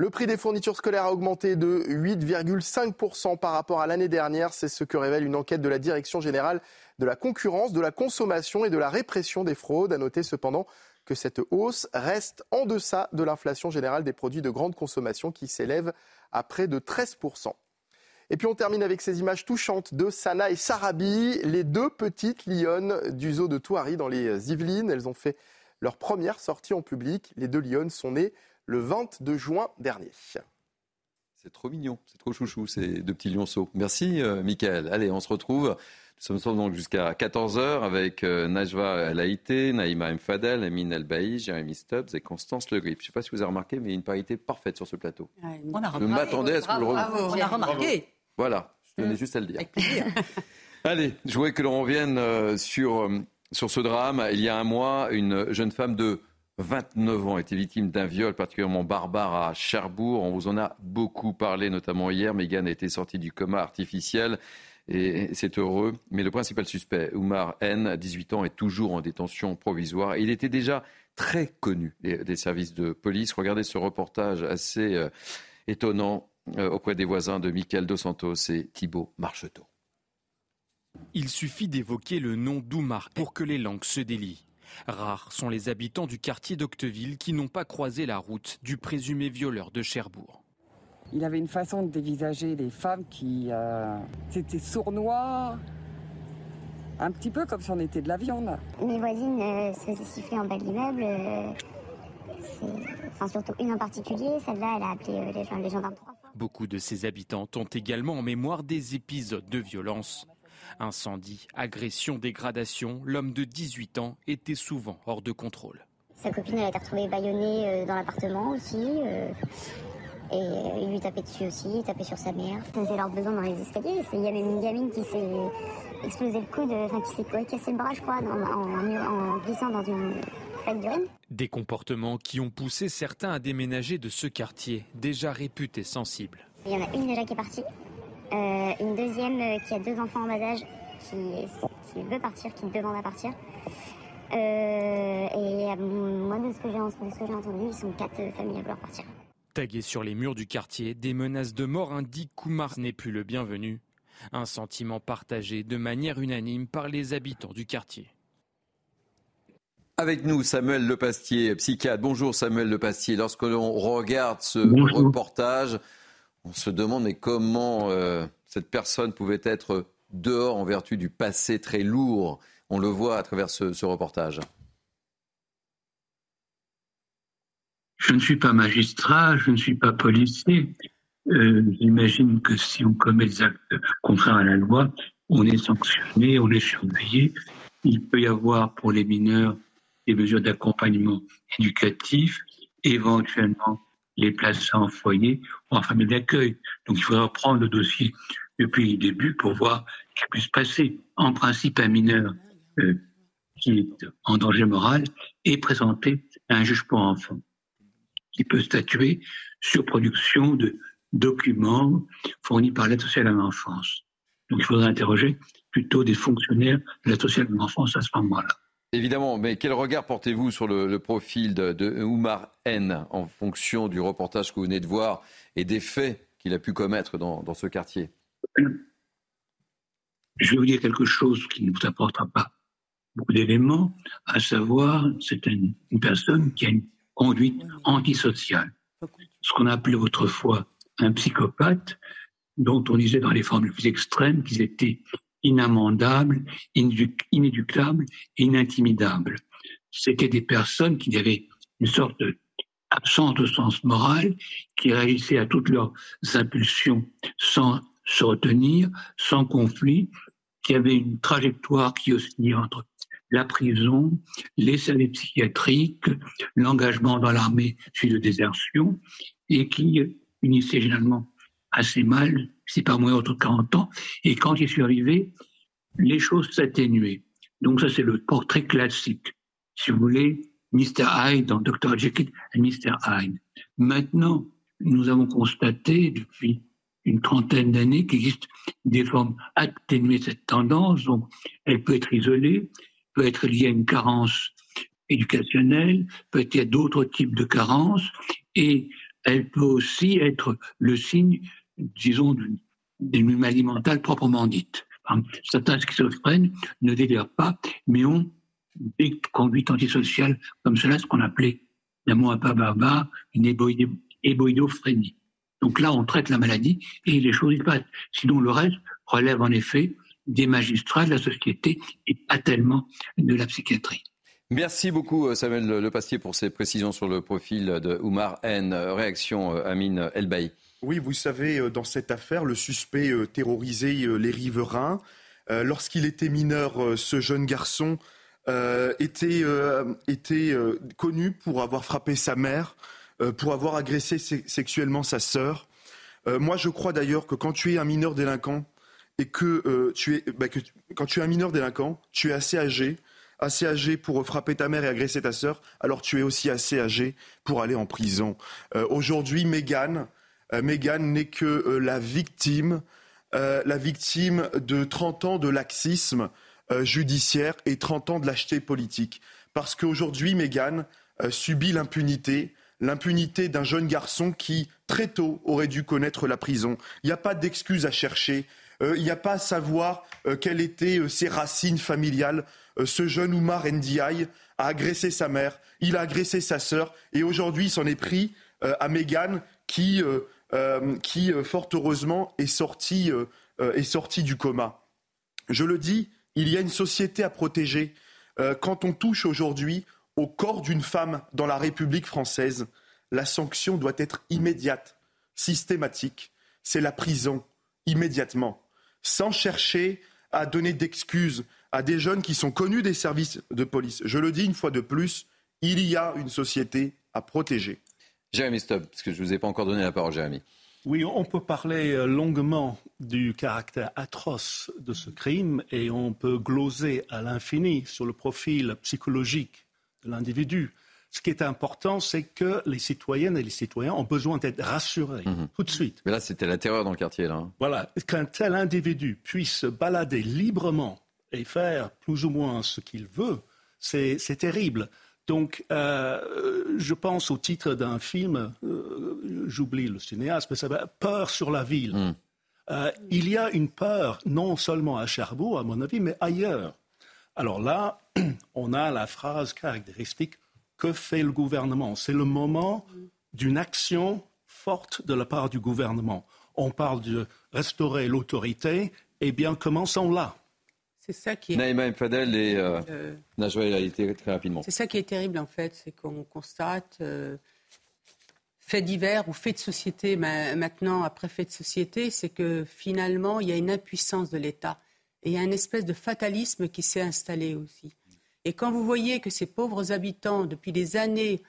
Le prix des fournitures scolaires a augmenté de 8,5% par rapport à l'année dernière. C'est ce que révèle une enquête de la Direction générale de la concurrence, de la consommation et de la répression des fraudes. À noter cependant que cette hausse reste en deçà de l'inflation générale des produits de grande consommation qui s'élève à près de 13%. Et puis on termine avec ces images touchantes de Sana et Sarabi, les deux petites lionnes du zoo de Touari dans les Yvelines. Elles ont fait leur première sortie en public. Les deux Lions sont nés le 22 juin dernier.
C'est trop mignon, c'est trop chouchou, ces deux petits lionceaux. Merci, euh, Michael. Allez, on se retrouve. Nous sommes donc jusqu'à 14h avec euh, Najwa Laïté, Naïma Mfadel, Amine Elbaï, Jérémy Stubbs et Constance Le Grip. Je ne sais pas si vous avez remarqué, mais il y a une parité parfaite sur ce plateau.
on a
je m'attendais à ce que vous le.
On a remarqué.
Voilà, je tenais juste à le dire. [LAUGHS] Allez, je voudrais que l'on revienne euh, sur, euh, sur ce drame. Il y a un mois, une jeune femme de 29 ans était victime d'un viol particulièrement barbare à Cherbourg. On vous en a beaucoup parlé, notamment hier. Megan a été sortie du coma artificiel et c'est heureux. Mais le principal suspect, Oumar N, 18 ans, est toujours en détention provisoire. Il était déjà très connu des, services de police. Regardez ce reportage assez euh, étonnant auprès des voisins de Michael Dos Santos et Thibault Marcheteau.
Il suffit d'évoquer le nom d'Oumar pour que les langues se délient. Rares sont les habitants du quartier d'Octeville qui n'ont pas croisé la route du présumé violeur de Cherbourg.
Il avait une façon de dévisager les femmes qui. Euh, c'était sournois, un petit peu comme si on était de la viande.
Mes voisines euh, se faisaient siffler en bas de l'immeuble. Euh, enfin, surtout une en particulier, celle-là, elle a appelé les, les gendarmes trois fois.
Beaucoup de ses habitants ont également en mémoire des épisodes de violence. Incendie, agression, dégradation, l'homme de 18 ans était souvent hors de contrôle.
Sa copine, elle a été retrouvée bâillonnée euh, dans l'appartement aussi. Euh, et il lui tapait dessus aussi, il tapait sur sa mère. Il faisait leur besoin dans les escaliers. Il y a même une gamine qui s'est explosé le coude, enfin qui s'est cassé le bras, je crois, en, glissant dans une flaque d'urine.
Des comportements qui ont poussé certains à déménager de ce quartier, déjà réputé sensible.
Il y en a une déjà qui est partie. Euh, une deuxième euh, qui a deux enfants en bas âge, qui, veut partir, qui demande à partir. Euh, et moi, de ce que j'ai entendu, ils sont quatre familles à vouloir partir.
Tagués sur les murs du quartier, des menaces de mort indiquent qu'Oumar n'est plus le bienvenu. Un sentiment partagé de manière unanime par les habitants du quartier.
Avec nous, Samuel Lepastier, psychiatre. Bonjour Samuel Lepastier. Lorsque l'on regarde ce reportage, on se demande comment euh, cette personne pouvait être dehors en vertu du passé très lourd? On le voit à travers ce, reportage.
Je ne suis pas magistrat, je ne suis pas policier. Euh, j'imagine que si on commet des actes contraires à la loi, on est sanctionné, on est surveillé. Il peut y avoir pour les mineurs des mesures d'accompagnement éducatif, éventuellement les placer en foyer ou en famille d'accueil. Donc il faudra prendre le dossier depuis le début pour voir ce qui peut se passer. En principe, un mineur euh, qui est en danger moral est présenté à un juge pour enfants qui peut statuer sur production de documents fournis par l'aide sociale à l'enfance. Donc il faudra interroger plutôt des fonctionnaires de l'aide sociale à l'enfance à ce moment-là.
Évidemment, mais quel regard portez-vous sur le, profil de, Oumar N en fonction du reportage que vous venez de voir et des faits qu'il a pu commettre dans, ce quartier?
Je vais vous dire quelque chose qui ne vous apportera pas beaucoup d'éléments, à savoir, c'est une, personne qui a une conduite antisociale. Ce qu'on appelait autrefois un psychopathe, dont on disait dans les formes les plus extrêmes qu'ils étaient inamendable, inéductable et inintimidable. C'était des personnes qui avaient une sorte d'absence de sens moral, qui réagissaient à toutes leurs impulsions sans se retenir, sans conflit, qui avaient une trajectoire qui oscillait entre la prison, les services psychiatriques, l'engagement dans l'armée suite de désertion, et qui unissaient généralement assez mal, c'est pas moins autre 40 ans, et quand j'y suis arrivé, les choses s'atténuaient. Donc ça, c'est le portrait classique. Si vous voulez, Mr. Hyde dans Dr. Jekyll et Mr. Hyde. Maintenant, nous avons constaté depuis une trentaine d'années qu'il existe des formes atténuées de cette tendance. Donc, elle peut être isolée, peut être liée à une carence éducationnelle, peut être à d'autres types de carences, et elle peut aussi être le signe disons, d'une maladie mentale proprement dite. Certains schizophrènes ne délirent pas, mais ont des conduites antisociales comme cela, ce qu'on appelait, mot un peu barbare, une éboïdophrénie. Donc là, on traite la maladie et les choses y passent. Sinon, le reste relève en effet des magistrats de la société et pas tellement de la psychiatrie.
Merci beaucoup Samuel Le Pastier pour ces précisions sur le profil de Oumar N. Réaction Amine Elbaï.
Oui, vous savez, dans cette affaire, le suspect terrorisait les riverains. Lorsqu'il était mineur, ce jeune garçon était, était connu pour avoir frappé sa mère, pour avoir agressé sexuellement sa sœur. moi, je crois d'ailleurs que quand tu es un mineur délinquant, et que, euh, tu es, bah, quand tu es un mineur délinquant, tu es assez âgé, assez âgé pour frapper ta mère et agresser ta sœur, alors tu es aussi assez âgé pour aller en prison. Euh, aujourd'hui, Meghan, euh, n'est que la victime, la victime de 30 ans de laxisme judiciaire et 30 ans de lâcheté politique. Parce qu'aujourd'hui, Meghan subit l'impunité, l'impunité d'un jeune garçon qui, très tôt, aurait dû connaître la prison. Il n'y a pas d'excuse à chercher. Euh, il n'y a pas à savoir euh, quelles étaient euh, ses racines familiales. ce jeune Oumar Ndiaye a agressé sa mère, il a agressé sa sœur, et aujourd'hui, il s'en est pris à Meghan, qui, qui fort heureusement, est sortie, est sortie du coma. Je le dis, il y a une société à protéger. quand on touche aujourd'hui au corps d'une femme dans la République française, la sanction doit être immédiate, systématique. C'est la prison, immédiatement sans chercher à donner d'excuses à des jeunes qui sont connus des services de police. Je le dis une fois de plus, il y a une société à protéger.
Jérémy Stubb, parce que je ne vous ai pas encore donné la parole, Jérémy.
Oui, on peut parler euh, longuement du caractère atroce de ce crime et on peut gloser à l'infini sur le profil psychologique de l'individu. Ce qui est important, c'est que les citoyennes et les citoyens ont besoin d'être rassurés mhm. tout de suite.
Mais là, c'était la terreur dans le quartier. Là. Hein.
Voilà, qu'un tel individu puisse se balader librement et faire plus ou moins ce qu'il veut, c'est terrible. Donc, euh, je pense au titre d'un film, euh, j'oublie le cinéaste, mais ça va Peur sur la ville. Mhm. Euh, il y a une peur, non seulement à Cherbourg, à mon avis, mais ailleurs. Alors là, [CLEARS THROAT] on a la phrase caractéristique que fait le gouvernement? C'est le moment d'une action forte de la part du gouvernement. On parle de restaurer l'autorité, eh bien, commençons là.
C'est ça qui est.
Naïma et euh, euh très rapidement.
C'est ça qui est terrible, en fait, c'est qu'on constate. Euh, fait divers ou fait de société maintenant après fait de société, c'est que finalement il y a une impuissance de l'État et il y a une espèce de fatalisme qui s'est installé aussi. Et quand vous voyez que ces pauvres habitants, depuis des années,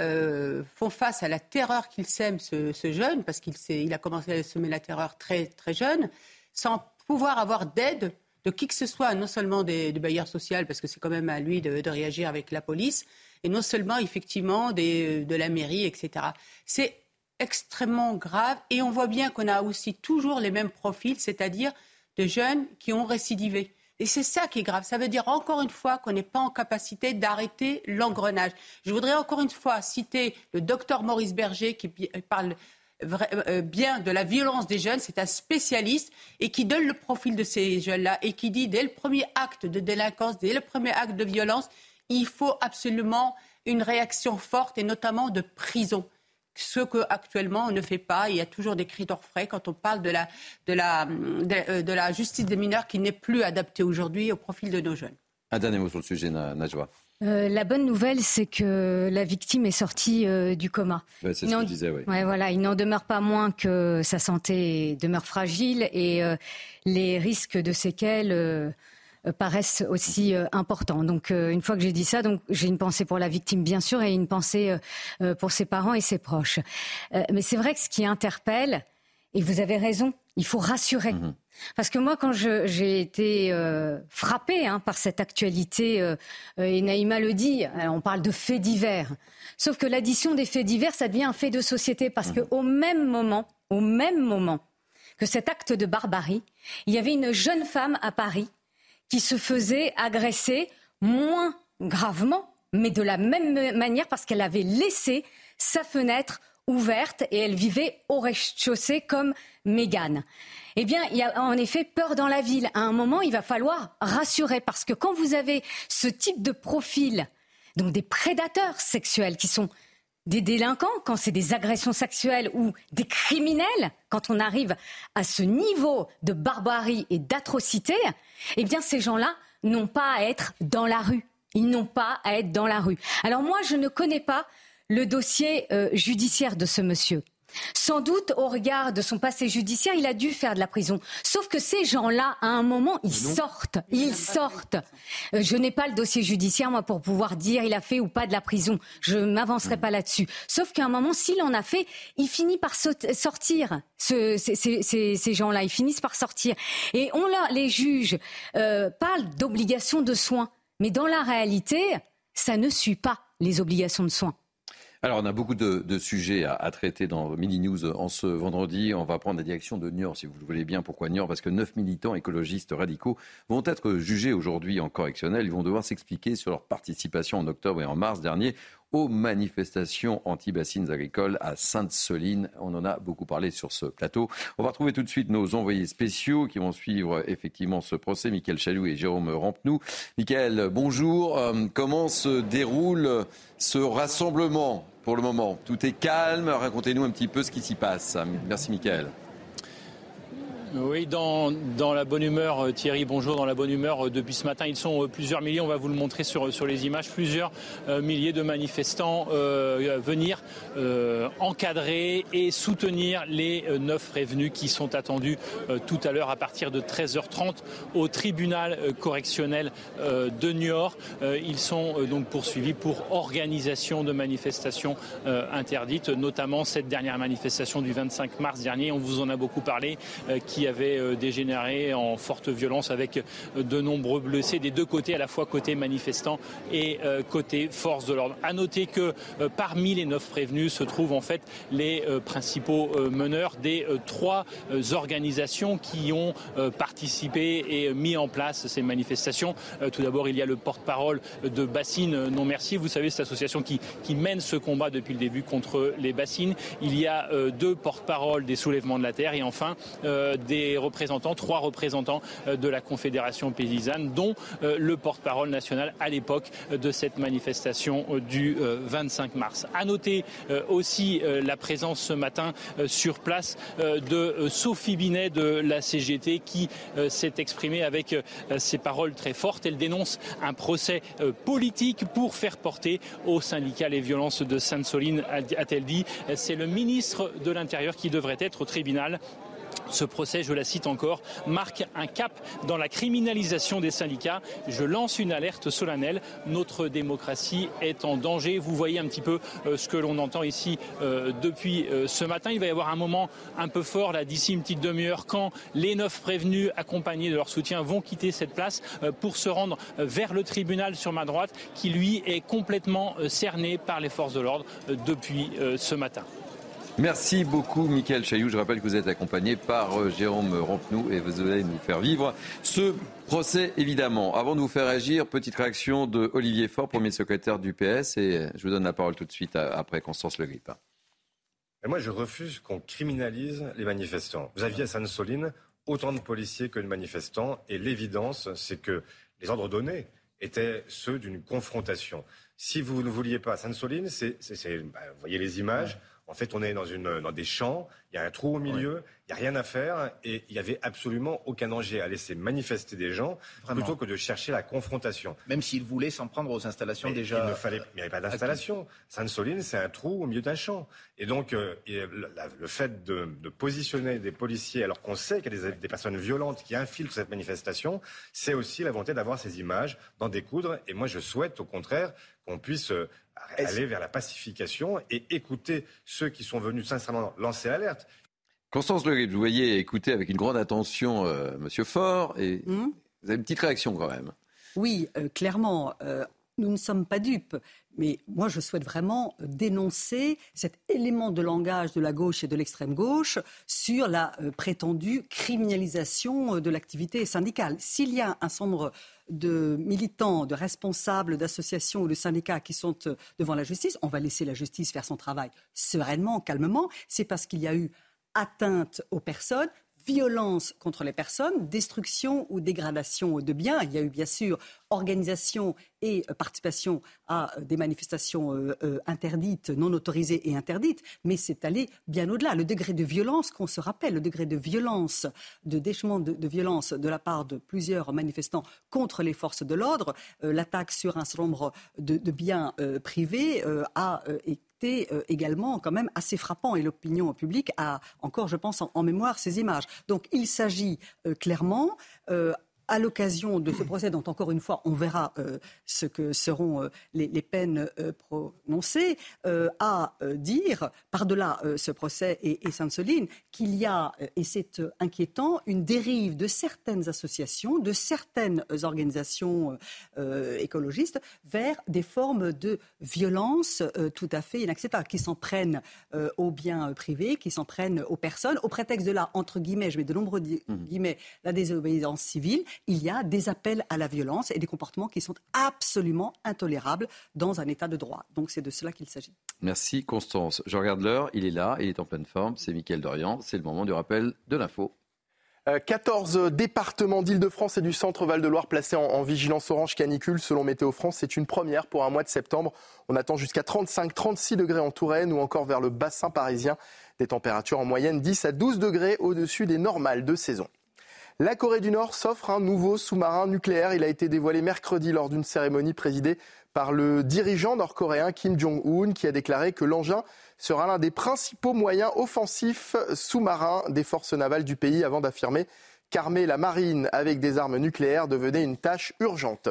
euh, font face à la terreur qu'il sème, ce, jeune, parce qu'il il a commencé à semer la terreur très, très jeune, sans pouvoir avoir d'aide de qui que ce soit, non seulement des, bailleurs sociaux, parce que c'est quand même à lui de, réagir avec la police, et non seulement effectivement de la mairie, etc. C'est extrêmement grave, et on voit bien qu'on a aussi toujours les mêmes profils, c'est-à-dire de jeunes qui ont récidivé. Et c'est ça qui est grave. Ça veut dire encore une fois qu'on n'est pas en capacité d'arrêter l'engrenage. Je voudrais encore une fois citer le docteur Maurice Berger qui parle bien de la violence des jeunes. C'est un spécialiste et qui donne le profil de ces jeunes-là et qui dit dès le premier acte de délinquance, dès le premier acte de violence, il faut absolument une réaction forte et notamment de prison ce qu'actuellement on ne fait pas. Il y a toujours des cris d'orfraie quand on parle de la, de, la, de, euh, la justice des mineurs qui n'est plus adaptée aujourd'hui au profil de nos jeunes.
Un dernier mot sur le sujet, Najwa.
Euh, la bonne nouvelle, c'est que la victime est sortie euh, du coma.
c'est ce que disais, oui.
Ouais, voilà, il n'en demeure pas moins que sa santé demeure fragile et les risques de séquelles euh, paraissent aussi euh, importants. Donc euh, une fois que j'ai dit ça, donc j'ai une pensée pour la victime bien sûr et une pensée pour ses parents et ses proches. mais c'est vrai que ce qui interpelle, et vous avez raison, il faut rassurer. Mhm. Parce que moi, quand j'ai été frappée hein, par cette actualité, et Naïma le dit, on parle de faits divers. Sauf que l'addition des faits divers, ça devient un fait de société. Parce mhm. qu'au même moment, au même moment que cet acte de barbarie, il y avait une jeune femme à Paris qui se faisait agresser moins gravement, mais de la même manière parce qu'elle avait laissé sa fenêtre ouverte et elle vivait au rez-de-chaussée comme Mégane. Eh bien, il y a en effet peur dans la ville. À un moment, il va falloir rassurer parce que quand vous avez ce type de profil, donc des prédateurs sexuels qui sont des délinquants, quand c'est des agressions sexuelles ou des criminels, quand on arrive à ce niveau de barbarie et d'atrocité, eh bien ces gens-là n'ont pas à être dans la rue. Ils n'ont pas à être dans la rue. Alors moi, je ne connais pas le dossier euh, judiciaire de ce monsieur. Sans doute, au regard de son passé judiciaire, il a dû faire de la prison. Sauf que ces gens-là, à un moment, ils sortent. Ils sortent. Euh, je n'ai pas le dossier judiciaire, moi, pour pouvoir dire il a fait ou pas de la prison. Je ne m'avancerai pas là-dessus. Sauf qu'à un moment, s'il en a fait, il finit par sortir. ces, gens-là, ils finissent par sortir. Et on les juges euh, parlent d'obligation de soins. Mais dans la réalité, ça ne suit pas les obligations de soins.
Alors, on a beaucoup de, sujets à, traiter dans Mini News en ce vendredi. On va prendre la direction de Niort, si vous le voulez bien. Pourquoi Niort? Parce que neuf militants écologistes radicaux vont être jugés aujourd'hui en correctionnel. Ils vont devoir s'expliquer sur leur participation en octobre et en mars dernier aux manifestations anti-bassines agricoles à Sainte-Soline. On en a beaucoup parlé sur ce plateau. On va retrouver tout de suite nos envoyés spéciaux qui vont suivre effectivement ce procès, Michael Chaloux et Jérôme Rampenou. Michael, bonjour. Euh, comment se déroule ce rassemblement pour le moment? Tout est calme. Racontez-nous un petit peu ce qui s'y passe. Merci, Michael.
Oui, dans, la bonne humeur, euh, Thierry, bonjour, dans la bonne humeur euh, depuis ce matin. Ils sont euh, plusieurs milliers, on va vous le montrer sur, sur les images, plusieurs milliers de manifestants venir encadrer et soutenir les neuf prévenus qui sont attendus tout à l'heure à partir de 13h30 au tribunal correctionnel de Niort. ils sont donc poursuivis pour organisation de manifestations interdites, notamment cette dernière manifestation du 25 mars dernier. On vous en a beaucoup parlé, qui avait euh, dégénéré en forte violence avec euh, de nombreux blessés des deux côtés, à la fois côté manifestants et euh, côté force de l'ordre. À noter que parmi les neuf prévenus se trouvent en fait les principaux meneurs des trois organisations qui ont participé et mis en place ces manifestations. Tout d'abord, il y a le porte-parole de Bassine Non Merci. Vous savez, cette association qui, qui mène ce combat depuis le début contre les bassines. Il y a deux porte-paroles des soulèvements de la terre et enfin des des représentants, trois représentants euh, de la Confédération paysanne, dont euh, le porte-parole national à l'époque euh, de cette manifestation du 25 mars. À noter aussi la présence ce matin sur place de Sophie Binet de la CGT qui s'est exprimée avec ses paroles très fortes. Elle dénonce un procès politique pour faire porter au syndicat les violences de Sainte-Soline, a-t-elle dit. C'est le ministre de l'Intérieur qui devrait être au tribunal ce procès, je la cite encore, marque un cap dans la criminalisation des syndicats. Je lance une alerte solennelle. Notre démocratie est en danger. Vous voyez un petit peu euh, ce que l'on entend ici euh, depuis euh, ce matin. Il va y avoir un moment un peu fort, là, d'ici une petite demi-heure, quand les neuf prévenus, accompagnés de leur soutien, vont quitter cette place pour se rendre vers le tribunal sur ma droite, qui lui est complètement cerné par les forces de l'ordre depuis ce matin.
Merci beaucoup, Michael Chailloux. Je rappelle que vous êtes accompagné par euh, Jérôme Rampenou et vous allez nous faire vivre ce procès, évidemment. Avant de vous faire agir, petite réaction de Olivier Faure, premier secrétaire du PS. Et je vous donne la parole tout de suite après Constance Le Grip.
moi, je refuse qu'on criminalise les manifestants. Vous aviez à Sainte-Soline autant de policiers que de manifestants. Et l'évidence, c'est que les ordres donnés étaient ceux d'une confrontation. Si vous ne vouliez pas Sainte-Soline, c'est, bah, vous voyez les images. En fait, on est dans, une, dans des champs, il y a un trou au milieu, il n'y a rien à faire et il n'y avait absolument aucun danger à laisser manifester des gens plutôt que de chercher la confrontation.
Même s'ils voulaient s'en prendre aux installations déjà.
Il ne fallait, il n'y avait pas d'installation. Sainte-Soline, c'est un trou au milieu d'un champ. Et donc, euh, le, fait de, positionner des policiers alors qu'on sait qu'il y a des, des, personnes violentes qui infiltrent cette manifestation, c'est aussi la volonté d'avoir ces images, d'en découdre. Et moi, je souhaite au contraire qu'on puisse euh, aller vers la pacification et écouter ceux qui sont venus sincèrement lancer l'alerte.
Constance Le vous voyez écouter avec une grande attention euh, Monsieur Faure et hmm vous avez une petite réaction quand même.
Oui, euh, clairement. Euh, nous ne sommes pas dupes. Mais moi, je souhaite vraiment dénoncer cet élément de langage de la gauche et de l'extrême gauche sur la prétendue criminalisation de l'activité syndicale. S'il y a un sombre de militants, de responsables d'associations ou de syndicats qui sont euh, devant la justice, on va laisser la justice faire son travail sereinement, calmement. C'est parce qu'il y a eu atteinte aux personnes, violence contre les personnes, destruction ou dégradation de biens. Il y a eu bien sûr organisation et participation à des manifestations interdites, non autorisées et interdites, mais c'est aller bien au-delà. Le degré de violence qu'on se rappelle, le degré de violence, de déchement de, violence de la part de plusieurs manifestants contre les forces de l'ordre, l'attaque sur un certain nombre de, biens privés a été également quand même assez frappant et l'opinion publique a encore, je pense, en, mémoire ces images. Donc il s'agit clairement à l'occasion de ce procès, dont encore une fois on verra euh, ce que seront euh, les, peines euh, prononcées, à dire, par-delà ce procès et, et Sainte-Soline, qu'il y a, et c'est inquiétant, une dérive de certaines associations, de certaines organisations écologistes vers des formes de violence tout à fait inacceptables, qui s'en prennent aux biens privés, qui s'en prennent aux personnes, au prétexte de la, entre guillemets, je mets de nombreux mmh. guillemets, la désobéissance civile il y a des appels à la violence et des comportements qui sont absolument intolérables dans un État de droit. Donc c'est de cela qu'il s'agit.
Merci Constance. Je regarde l'heure, il est là, il est en pleine forme, c'est Mickaël Dorian, c'est le moment du rappel de l'info.
14 euh, départements d'Île-de-France et du centre-Val de Loire placés en, vigilance orange canicule selon Météo France. C'est une première pour un mois de septembre. On attend jusqu'à 35-36 degrés en Touraine ou encore vers le bassin parisien. Des températures en moyenne 10 à 12 degrés au-dessus des normales de saison. La Corée du Nord s'offre un nouveau sous-marin nucléaire. Il a été dévoilé mercredi lors d'une cérémonie présidée par le dirigeant nord-coréen Kim Jong-un qui a déclaré que l'engin sera l'un des principaux moyens offensifs sous-marins des forces navales du pays avant d'affirmer qu'armer la marine avec des armes nucléaires devenait une tâche urgente.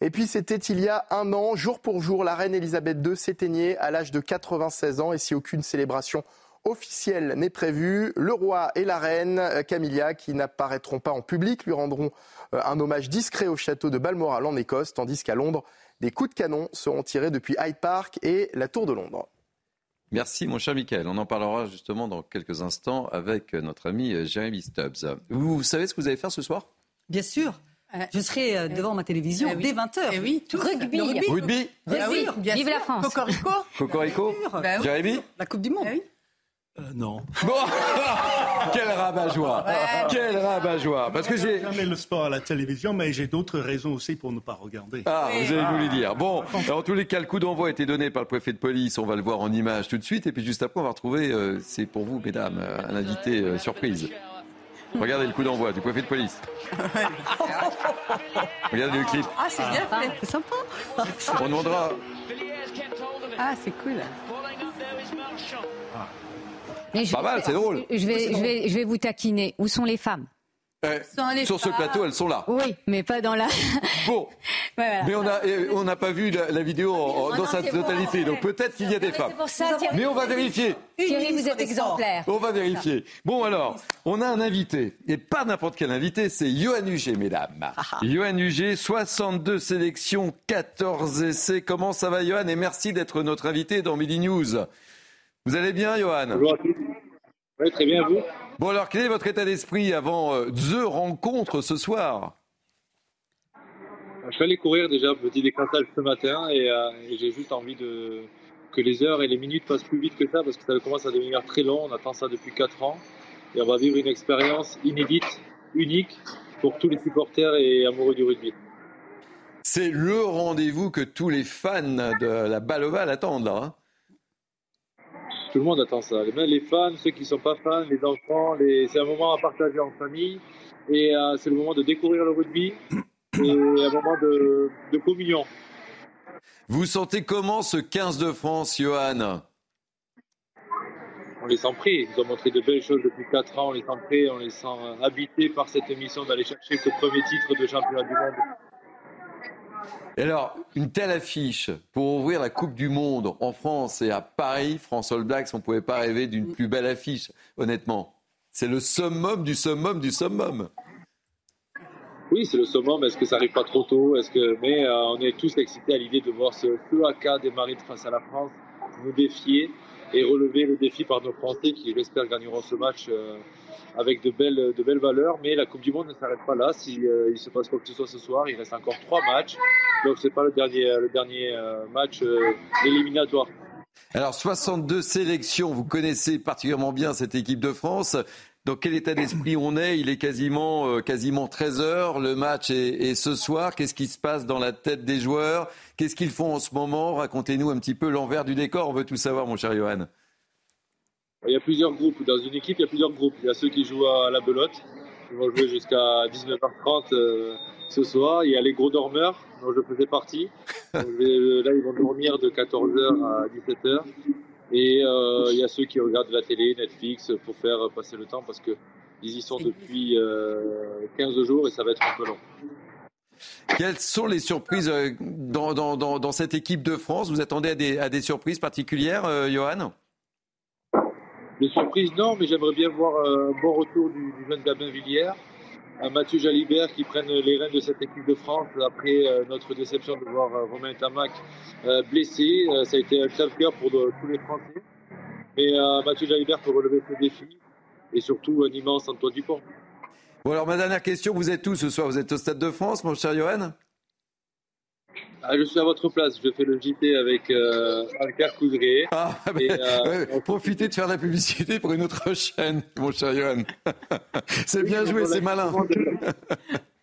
Et puis c'était il y a un an, jour pour jour, la reine Elisabeth II s'éteignait à l'âge de 96 ans et si aucune célébration officiel n'est prévu. Le roi et la reine euh, Camilla, qui n'apparaîtront pas en public, lui rendront euh, un hommage discret au château de Balmoral en Écosse, tandis qu'à Londres, des coups de canon seront tirés depuis Hyde Park et la Tour de Londres.
Merci mon cher Michael. On en parlera justement dans quelques instants avec notre ami euh, Jérémy Stubbs. Vous, savez ce que vous allez faire ce soir?
Bien sûr. Je serai devant ma télévision eh dès 20h.
Eh oui, tout
rugby.
Rugby. rugby.
Ah Vive la France.
Cocorico.
Cocorico. Bah Jérémy
La Coupe du Monde. Eh
euh, non.
Bon, [LAUGHS] quel rabat-joie, quel rabat-joie. Parce que j'ai
jamais le sport à la télévision, mais j'ai d'autres raisons aussi pour ne pas regarder.
Ah, vous allez nous le dire. Bon, en tous les cas, le coup d'envoi a été donné par le préfet de police. On va le voir en image tout de suite, et puis juste après, on va retrouver, euh, c'est pour vous, mesdames, euh, un invité surprise. Regardez le coup d'envoi du préfet de police. [LAUGHS] Regardez le clip.
Ah, c'est bien fait.
C'est sympa.
On demandera.
Ah, c'est cool.
Pas mal, c'est drôle.
Je vais, je, vais, je vais vous taquiner. Où sont les femmes
sur ce plateau, elles sont là.
Oui, mais pas dans la. [LAUGHS]
Bon. Mais on n'a on n'a pas vu la, vidéo dans sa totalité, donc peut-être qu'il y a des femmes. mais on va vérifier.
Thierry, vous êtes exemplaire.
On va vérifier. Bon alors, on a un invité, et pas n'importe quel invité, c'est Johan Huget, mesdames. Ah, ah. Johan Huget, 62 sélections, 14 essais. Comment ça va, Johan? Et merci d'être notre invité dans Midi News. Vous allez bien, Johan?
Bonjour à tous. Oui, très bien, vous?
Bon, alors, quel est votre état d'esprit avant euh, The Rencontre ce soir?
Je suis allé courir déjà, petit décrassage ce matin, et, euh, j'ai juste envie de, que les heures et les minutes passent plus vite que ça, parce que ça commence à devenir très long. On attend ça depuis 4 ans, et on va vivre une expérience inédite, unique, pour tous les supporters et amoureux du rugby.
C'est le rendez-vous que tous les fans de la balle ovale attendent là. Hein
tout le monde attend ça. Même les fans, ceux qui ne sont pas fans, les enfants, c'est un moment à partager en famille. Et euh, c'est le moment de découvrir le rugby et un moment de, communion.
Vous sentez comment ce 15 de France, Johan?
On les sent pris. Ils ont montré de belles choses depuis 4 ans. On les sent prêts, on les sent habités par cette émission d'aller chercher ce premier titre de championnat du monde
et alors, une telle affiche pour ouvrir la Coupe du Monde en France et à Paris, France All on ne pouvait pas rêver d'une plus belle affiche, honnêtement. C'est le summum du summum du summum.
Oui, c'est le summum. Est-ce que ça arrive pas trop tôt? Est-ce que mais euh, on est tous excités à l'idée de voir ce FEAK démarrer face à la France, nous défier et relever le défi par nos Français qui, j'espère, gagneront ce match euh, avec de belles, de belles valeurs. Mais la Coupe du Monde ne s'arrête pas là. S'il si, euh, il se passe quoi que ce soit ce soir, il reste encore trois matchs. Donc c'est pas le dernier, le dernier euh, match éliminatoire.
Alors 62 sélections, vous connaissez particulièrement bien cette équipe de France. Dans quel état d'esprit on est? Il est quasiment, euh, quasiment 13 heures. Le match est, ce soir. Qu'est-ce qui se passe dans la tête des joueurs? Qu'est-ce qu'ils font en ce moment? Racontez-nous un petit peu l'envers du décor. On veut tout savoir, mon cher Johan.
Il y a plusieurs groupes. Dans une équipe, il y a plusieurs groupes. Il y a ceux qui jouent à la belote. Ils vont jouer jusqu'à 19h30 euh, ce soir. Il y a les gros dormeurs, dont je faisais partie. là, ils vont dormir de 14h à 17h. Et euh, il y a ceux qui regardent la télé, Netflix, pour faire passer le temps parce qu'ils y sont depuis 15 euh, jours et ça va être un peu long.
Quelles sont les surprises dans, dans, dans, cette équipe de France? Vous attendez à des, à des surprises particulières, Johan?
Des surprises, non, mais j'aimerais bien voir euh, un bon retour du, jeune Gabin Villiers, un Mathieu Jalibert qui prenne les rênes de cette équipe de France après euh, notre déception de voir euh, Romain Tamac blessé. ça a été un crève cœur pour tous les Français. Mais Mathieu Jalibert peut relever ce défi et surtout un immense Antoine Dupont.
Bon alors ma dernière question, vous êtes où ce soir? Vous êtes au Stade de France, mon cher Johan?
Ah, je suis à votre place. Je fais le JT avec euh, Alcar Coudray.
Ah, euh, [LAUGHS] profitez de faire la publicité pour une autre chaîne, mon cher Johan. [LAUGHS] c'est bien joué, c'est malin. [LAUGHS]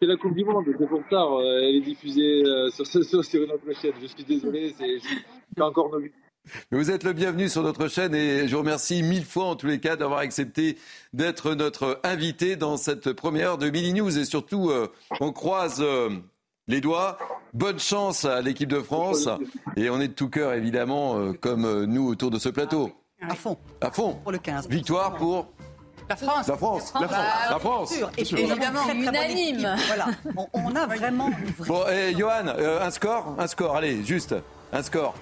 C'est la Coupe du Monde, c'est pour ça. Euh, elle est diffusée euh, sur, sur, sur, une autre chaîne. Je suis désolé, c'est encore novice.
Vous êtes le bienvenu sur notre chaîne et je vous remercie mille fois en tous les cas d'avoir accepté d'être notre invité dans cette première heure de Mini News et surtout on croise les doigts. Bonne chance à l'équipe de France. Et on est de tout cœur, évidemment, euh, comme euh, nous autour de ce plateau.
À fond.
À fond.
Pour le 15.
Victoire pour
la France.
La France. La France. La France.
Et évidemment, unanime. Voilà. On, a vraiment.
Bon, et Johan, euh, un score? Un score, allez, juste. Un score.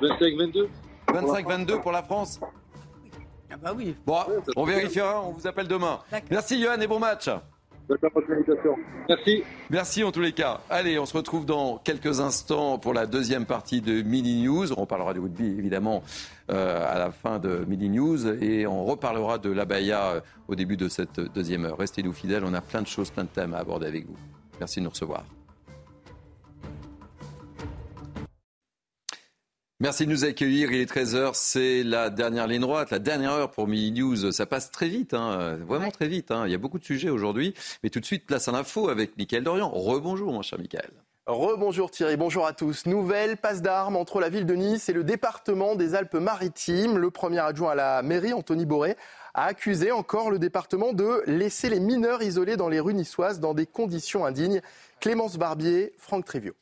25-22.
25-22 pour la France
Ah bah oui.
Bon, on vérifiera, on vous appelle demain. Merci Johan et bon match.
Merci.
Merci en tous les cas. Allez, on se retrouve dans quelques instants pour la deuxième partie de Mini News. On parlera du rugby évidemment euh, à la fin de Mini News et on reparlera de l'abaya euh, au début de cette deuxième heure. Restez-nous fidèles, on a plein de choses, plein de thèmes à aborder avec vous. Merci de nous recevoir. Merci de nous accueillir. Il est 13h, c'est la dernière ligne droite, la dernière heure pour Mini News. Ça passe très vite, hein, vraiment très vite. Hein. Il y a beaucoup de sujets aujourd'hui. Mais tout de suite, place à l'info avec Mickaël Dorian. Rebonjour, mon cher Mickaël.
Rebonjour Thierry, bonjour à tous. Nouvelle passe d'armes entre la ville de Nice et le département des Alpes-Maritimes. Le premier adjoint à la mairie, Anthony Boré, a accusé encore le département de laisser les mineurs isolés dans les rues niçoises dans des conditions indignes. Clémence Barbier, Franck Tréviot.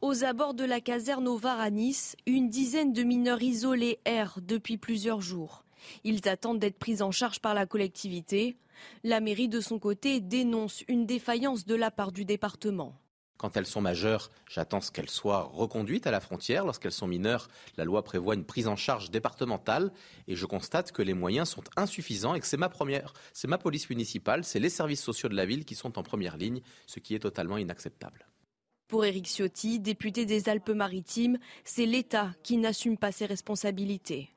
Aux abords de la caserne au Var à Nice, une dizaine de mineurs isolés errent depuis plusieurs jours. Ils attendent d'être pris en charge par la collectivité. La mairie, de son côté, dénonce une défaillance de la part du département.
Quand elles sont majeures, j'attends qu'elles soient reconduites à la frontière. Lorsqu'elles sont mineures, la loi prévoit une prise en charge départementale et je constate que les moyens sont insuffisants et que c'est ma première, c'est ma police municipale, c'est les services sociaux de la ville qui sont en première ligne, ce qui est totalement inacceptable.
Pour Éric Ciotti, député des Alpes-Maritimes, c'est l'État qui n'assume pas ses responsabilités.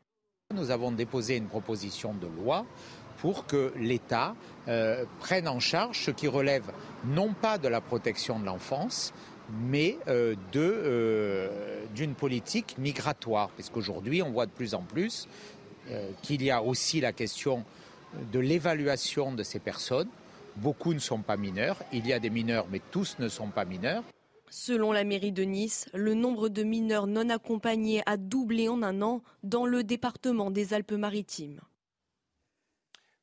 Nous avons déposé une proposition de loi pour que l'État euh, prenne en charge ce qui relève non pas de la protection de l'enfance, mais euh, euh, d'une politique migratoire. Puisqu'aujourd'hui, on voit de plus en plus qu'il y a aussi la question de l'évaluation de ces personnes. Beaucoup ne sont pas mineurs. Il y a des mineurs, mais tous ne sont pas mineurs.
Selon la mairie de Nice, le nombre de mineurs non accompagnés a doublé en un an dans le département des Alpes-Maritimes.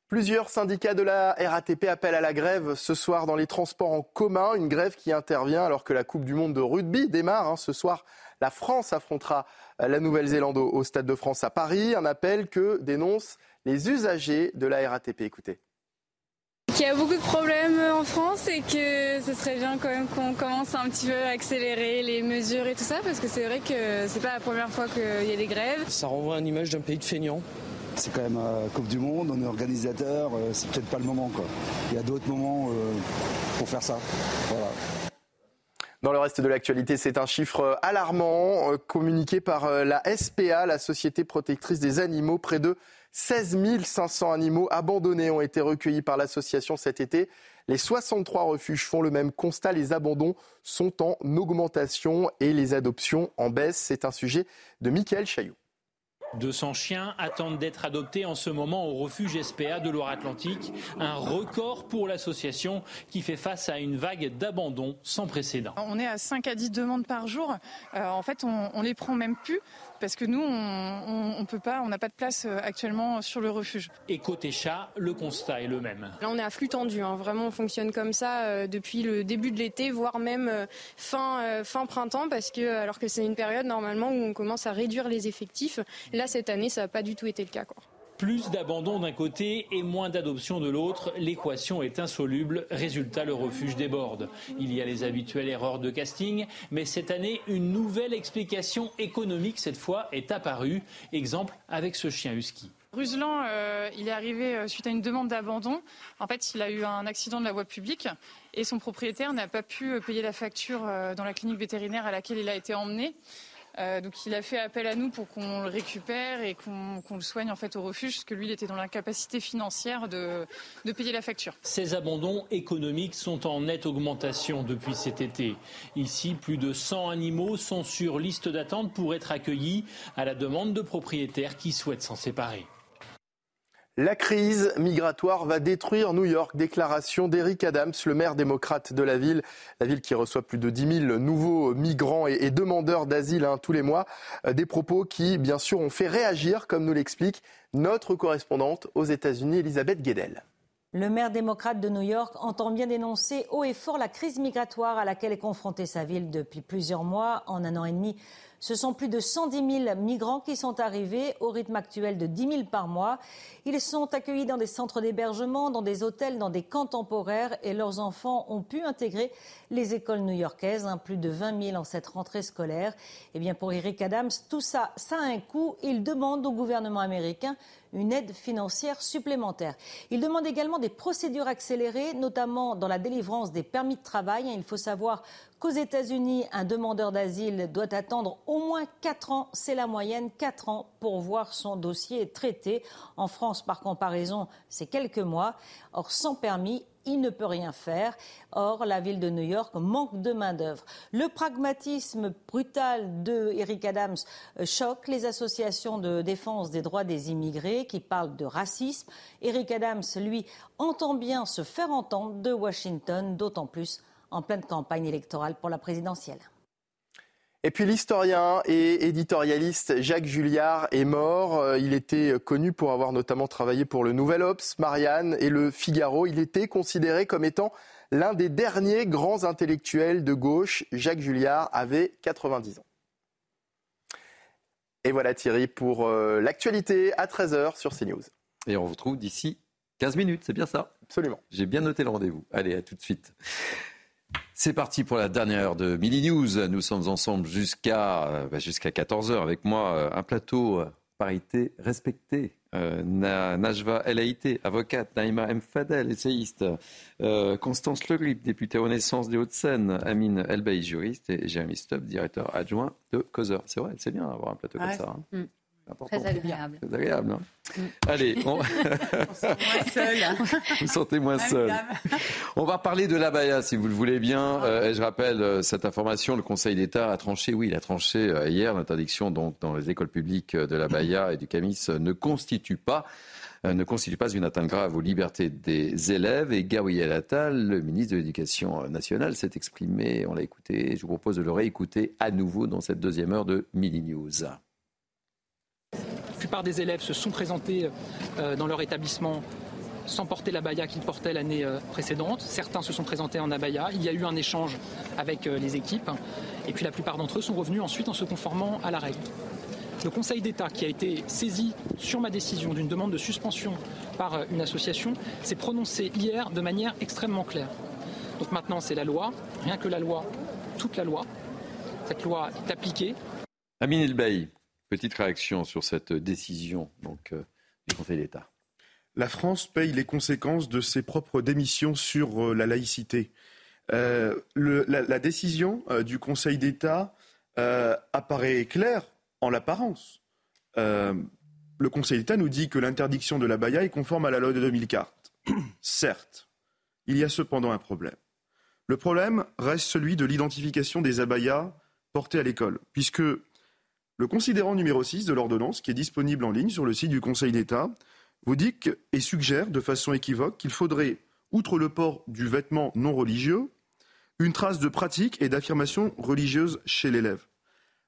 Plusieurs syndicats de la RATP appellent à la grève ce soir dans les transports en commun, une grève qui intervient alors que la Coupe du Monde de rugby démarre. Hein. Ce soir, la France affrontera la Nouvelle-Zélande au Stade de France à Paris, un appel que dénoncent les usagers de la RATP. Écoutez.
Il y a beaucoup de problèmes en France et que ce serait bien quand même qu'on commence un petit peu à accélérer les mesures et tout ça parce que c'est vrai que c'est pas la première fois qu'il y a des grèves.
Ça renvoie à une image d'un pays de feignants. C'est quand même la Coupe du Monde, on est organisateur, euh, c'est peut-être pas le moment. Quoi. Il y a d'autres moments euh, pour faire ça. Voilà.
Dans le reste de l'actualité, c'est un chiffre alarmant euh, communiqué par la SPA, la Société protectrice des animaux. Près de 16 500 animaux abandonnés ont été recueillis par l'association cet été. Les 63 refuges font le même constat. Les abandons sont en augmentation et les adoptions en baisse. C'est un sujet de Michael Chailloux.
200 chiens attendent d'être adoptés en ce moment au refuge SPA de Loire-Atlantique, un record pour l'association qui fait face à une vague d'abandon sans précédent.
On est à 5 à 10 demandes par jour. Euh, en fait, on, on les prend même plus parce que nous, on, on peut pas, on n'a pas de place euh, actuellement sur le refuge.
Et côté chat, le constat est le même.
Là, on est à flux tendu. Hein. Vraiment, on fonctionne comme ça euh, depuis le début de l'été, voire même euh, fin, euh, fin printemps, parce que alors que c'est une période normalement où on commence à réduire les effectifs. Là, cette année, ça n'a pas du tout été le cas. Quoi.
Plus d'abandon d'un côté et moins d'adoption de l'autre, l'équation est insoluble. Résultat, le refuge déborde. Il y a les habituelles erreurs de casting, mais cette année, une nouvelle explication économique, cette fois, est apparue. Exemple avec ce chien husky.
Ruslan, euh, il est arrivé euh, suite à une demande d'abandon. En fait, il a eu un accident de la voie publique et son propriétaire n'a pas pu euh, payer la facture dans la clinique vétérinaire à laquelle il a été emmené. Euh, donc il a fait appel à nous pour qu'on le récupère et qu'on le soigne en fait au refuge, parce que lui il était dans l'incapacité financière de, de payer la facture.
Ces abandons économiques sont en nette augmentation depuis cet été. Ici, plus de 100 animaux sont sur liste d'attente pour être accueillis à la demande de propriétaires qui souhaitent s'en séparer.
La crise migratoire va détruire New York. Déclaration d'Eric Adams, le maire démocrate de la ville. La ville qui reçoit plus de 10 000 nouveaux migrants et, demandeurs d'asile hein, tous les mois. Euh, Des propos qui, bien sûr, ont fait réagir, comme nous l'explique notre correspondante aux États-Unis, Elisabeth Guedel.
Le maire démocrate de New York entend bien dénoncer haut et fort la crise migratoire à laquelle est confrontée sa ville depuis plusieurs mois. En un an et demi, ce sont plus de 110 000 migrants qui sont arrivés au rythme actuel de 10 000 par mois. Ils sont accueillis dans des centres d'hébergement, dans des hôtels, dans des camps temporaires et leurs enfants ont pu intégrer les écoles new-yorkaises, hein, plus de 20 000 en cette rentrée scolaire. Et bien pour Eric Adams, tout ça, ça a un coût. Il demande au gouvernement américain une aide financière supplémentaire. Il demande également des procédures accélérées, notamment dans la délivrance des permis de travail. Il faut savoir qu'aux États-Unis, un demandeur d'asile doit attendre au moins 4 ans, c'est la moyenne, 4 ans pour voir son dossier traité. En France, par comparaison, c'est quelques mois. Or, sans permis, il ne peut rien faire. Or, la ville de New York manque de main-d'œuvre. Le pragmatisme brutal de Eric Adams euh, choque les associations de défense des droits des immigrés qui parlent de racisme. Eric Adams, lui, entend bien se faire entendre de Washington, d'autant plus en pleine campagne électorale pour la présidentielle.
Et puis l'historien et éditorialiste Jacques Julliard est mort. Euh, Il était connu pour avoir notamment travaillé pour le Nouvel Obs, Marianne et le Figaro. Il était considéré comme étant l'un des derniers grands intellectuels de gauche. Jacques Julliard avait 90 ans. Et voilà Thierry pour euh, l'actualité à 13h sur CNews.
Et on vous retrouve d'ici 15 minutes, c'est bien ça?
Absolument.
J'ai bien noté le rendez-vous. Allez, à tout de suite. C'est parti pour la dernière heure de Mini News. Nous sommes ensemble jusqu'à euh, bah, jusqu'à 14h avec moi. euh, Un plateau euh, parité respecté. Euh, Na- Najwa Haïté, avocate, Naïma M. Fadel, essayiste, euh, Constance Le Grip, députée Renaissance des Hauts-de-Seine, Amine Elbaï, juriste, et Jérémy Stubb, directeur adjoint de Causeur. C'est vrai, c'est bien d'avoir un plateau comme ça. hein.
Très agréable.
C'est agréable. hein.
Mm.
Allez, on... [LAUGHS] [LAUGHS] vous sentez moins seul. On va parler de l'abaya, si vous le voulez bien. Euh, et je rappelle euh, cette information. Le Conseil d'État a tranché, oui, il a tranché euh, hier l'interdiction donc dans les écoles publiques de l'abaya et du camis ne constitue pas ne constitue pas une atteinte grave aux libertés des élèves. Et Gabriel Attal, le ministre de l'Éducation nationale, s'est exprimé. On l'a écouté. Je vous propose de le réécouter à nouveau dans cette deuxième heure de Mini News.
La plupart des élèves se sont présentés euh, dans leur établissement sans porter l'abaya qu'ils portaient l'année euh, précédente. Certains se sont présentés en abaya. Il y a eu un échange avec euh, les équipes. Et puis la plupart d'entre eux sont revenus ensuite en se conformant à la règle. Le Conseil d'État, qui a été saisi sur ma décision d'une demande de suspension par une association, s'est prononcé hier de manière extrêmement claire. Donc maintenant, c'est la loi, rien que la loi, toute la loi. Cette loi est appliquée.
Amine petite réaction sur cette décision euh, du Conseil d'État.
La France paye les conséquences de ses propres démissions sur euh, la laïcité. Euh, la, décision du Conseil d'État apparaît claire en l'apparence. Le Conseil d'État nous dit que l'interdiction de la baya est conforme à la loi de 2004. [COUGHS] Certes, il y a cependant un problème. Le problème reste celui de l'identification des abayas portés à l'école, puisque Le considérant numéro 6 de l'ordonnance, qui est disponible en ligne sur le site du Conseil d'État, vous dit et suggère de façon équivoque qu'il faudrait, outre le port du vêtement non religieux, une trace de pratique et d'affirmation religieuse chez l'élève.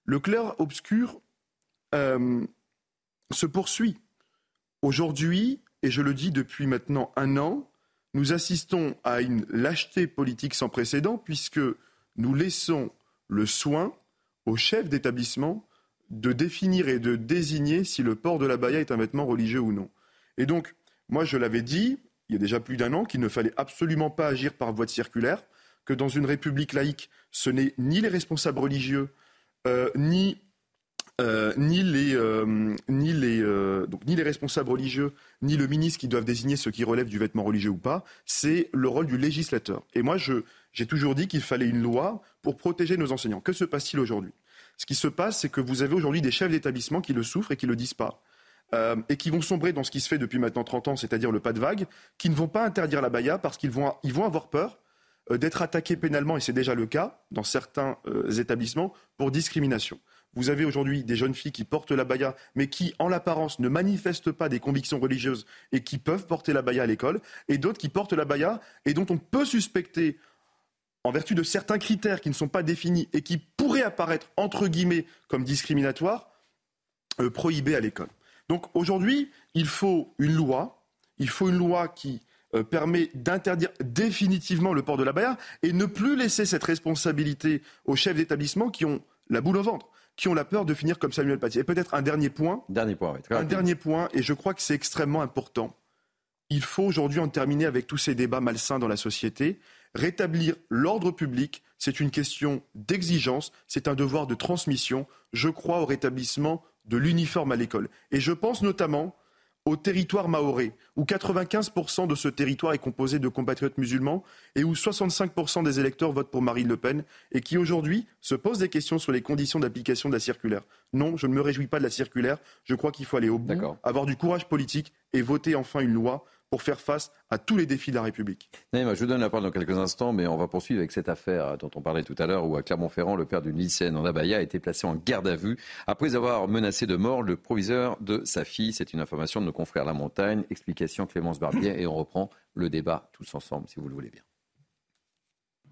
Le clair-obscur euh, se poursuit. Aujourd'hui, et je le dis depuis maintenant un an, nous assistons à une lâcheté politique sans précédent puisque nous laissons le soin au chef d'établissement de définir et de désigner si le port de la baya est un vêtement religieux ou non. Et donc, moi, je l'avais dit, il y a déjà plus d'un an, qu'il ne fallait absolument pas agir par voie circulaire, que dans une république laïque, ce n'est ni les responsables religieux, euh, ni, euh, ni, les, euh, ni les responsables religieux, ni le ministre qui doivent désigner ce qui relève du vêtement religieux ou pas, c'est le rôle du législateur. Et moi, j'ai toujours dit qu'il fallait une loi pour protéger nos enseignants. Que se passe-t-il aujourd'hui? Ce qui se passe, c'est que vous avez aujourd'hui des chefs d'établissement qui le souffrent et qui ne le disent pas. Euh, et qui vont sombrer dans ce qui se fait depuis maintenant 30 ans, c'est-à-dire le pas de vague, qui ne vont pas interdire la baya parce qu'ils vont, ils vont avoir peur euh, d'être attaqués pénalement, et c'est déjà le cas dans certains euh, établissements, pour discrimination. Vous avez aujourd'hui des jeunes filles qui portent la baya, mais qui, en l'apparence, ne manifestent pas des convictions religieuses et qui peuvent porter la baya à l'école, et d'autres qui portent la baya et dont on peut suspecter, en vertu de certains critères qui ne sont pas définis et qui pourraient apparaître, entre guillemets, comme discriminatoires, prohibés à l'école. Donc aujourd'hui, il faut une loi, il faut une loi qui euh, permet d'interdire définitivement le port de la baya et ne plus laisser cette responsabilité aux chefs d'établissement qui ont la boule au ventre qui ont la peur de finir comme Samuel Paty. Et peut-être un dernier point.
Dernier point,
Un dernier point, et je crois que c'est extrêmement important. Il faut aujourd'hui en terminer avec tous ces débats malsains dans la société. Rétablir l'ordre public, c'est une question d'exigence, c'est un devoir de transmission. Je crois au rétablissement de l'uniforme à l'école. Et je pense notamment au territoire maoré, où 95% de ce territoire est composé de compatriotes musulmans et où 65% des électeurs votent pour Marine Le Pen et qui aujourd'hui se posent des questions sur les conditions d'application de la circulaire. Non, je ne me réjouis pas de la circulaire. Je crois qu'il faut aller au bout, avoir du courage politique et voter enfin une loi pour faire face à tous les défis de la République.
Je vous donne la parole dans quelques instants, mais on va poursuivre avec cette affaire dont on parlait tout à l'heure, où à Clermont-Ferrand, le père d'une lycéenne en Abaya a été placé en garde à vue après avoir menacé de mort le proviseur de sa fille. C'est une information de nos confrères La Montagne. Explication Clémence Barbier, et on reprend le débat tous ensemble, si vous le voulez bien.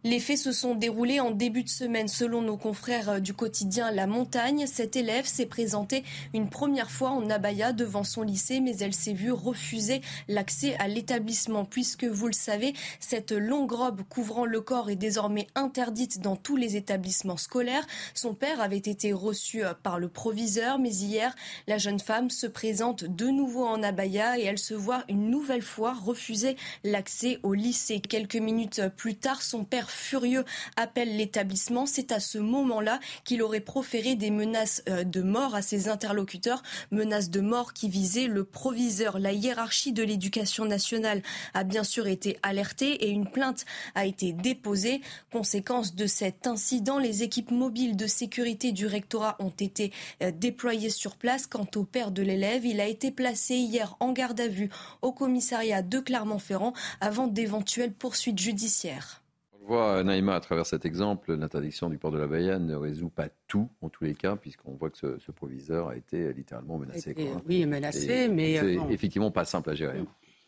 Les faits se sont déroulés en début de semaine selon nos confrères euh, du quotidien La Montagne. Cet élève s'est présenté une première fois en abaya devant son lycée, mais elle s'est vue refuser l'accès à l'établissement puisque, vous le savez, cette longue robe couvrant le corps est désormais interdite dans tous les établissements scolaires. Son père avait été reçu euh, par le proviseur, mais hier, la jeune femme se présente de nouveau en abaya et elle se voit une nouvelle fois refuser l'accès au lycée. Quelques minutes plus tard, son père furieux appelle l'établissement. C'est à ce moment-là qu'il aurait proféré des menaces euh, de mort à ses interlocuteurs, menaces de mort qui visaient le proviseur. La hiérarchie de l'éducation nationale a bien sûr été alertée et une plainte a été déposée. Conséquence de cet incident, les équipes mobiles de sécurité du rectorat ont été euh, déployées sur place. Quant au père de l'élève, il a été placé hier en garde à vue au commissariat de Clermont-Ferrand avant d'éventuelles poursuites judiciaires
voit, Naïma, à travers cet exemple, l'interdiction du port de la Bayane ne résout pas tout, en tous les cas, puisqu'on voit que ce, proviseur a été littéralement menacé.
Oui, menacé, mais.
C'est euh, effectivement pas simple à gérer.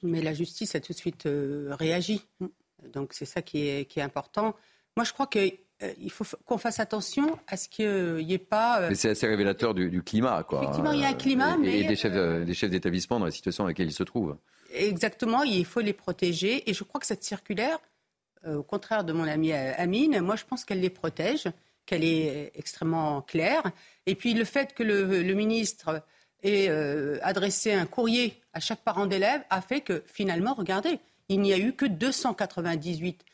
Mais la justice a tout de suite euh, réagi. Donc c'est ça qui est, qui est important. Moi, je crois qu'il euh, faut qu'on fasse attention à ce qu'il n'y ait pas.
Mais c'est assez révélateur du, climat, quoi.
Effectivement, il y a un climat,
et,
mais.
Et des chefs, des chefs d'établissement dans la situation dans laquelle ils se trouvent.
Exactement, il faut les protéger. Et je crois que cette circulaire, euh, au contraire de mon amie euh, Amine, moi je pense qu'elle les protège, qu'elle est extrêmement claire. Et puis le fait que le, ministre ait euh, adressé un courrier à chaque parent d'élève a fait que finalement, regardez, il n'y a eu que 298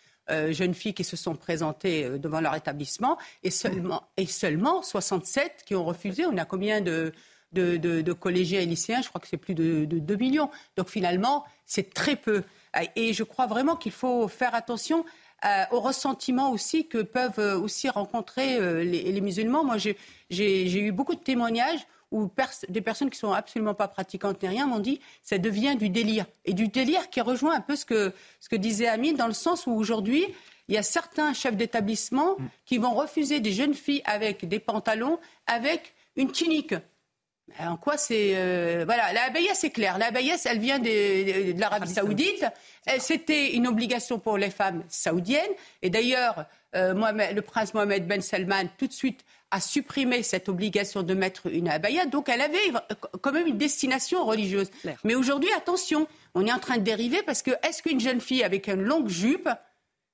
jeunes filles qui se sont présentées devant leur établissement et seulement, et seulement 67 qui ont refusé. On a combien de, de, collégiens et lycéens Je crois que c'est plus de, de 2 millions. Donc finalement, c'est très peu. Et je crois vraiment qu'il faut faire attention euh, au ressentiment aussi que peuvent euh, aussi rencontrer euh, les, musulmans. Moi, j'ai eu beaucoup de témoignages où des personnes qui sont absolument pas pratiquantes ni rien m'ont dit ça devient du délire. Et du délire qui rejoint un peu ce que, ce que disait Amine, dans le sens où aujourd'hui, il y a certains chefs d'établissement qui vont refuser des jeunes filles avec des pantalons, avec une tunique. En quoi c'est euh, voilà la abaya c'est clair. La abaya elle vient de, de l'Arabie Saoudite. C'était une obligation pour les femmes saoudiennes. Et d'ailleurs euh, le prince Mohamed Ben Salman tout de suite a supprimé cette obligation de mettre une abaya. Donc elle avait quand même une destination religieuse. Mais aujourd'hui attention on est en train de dériver parce que est-ce qu'une jeune fille avec une longue jupe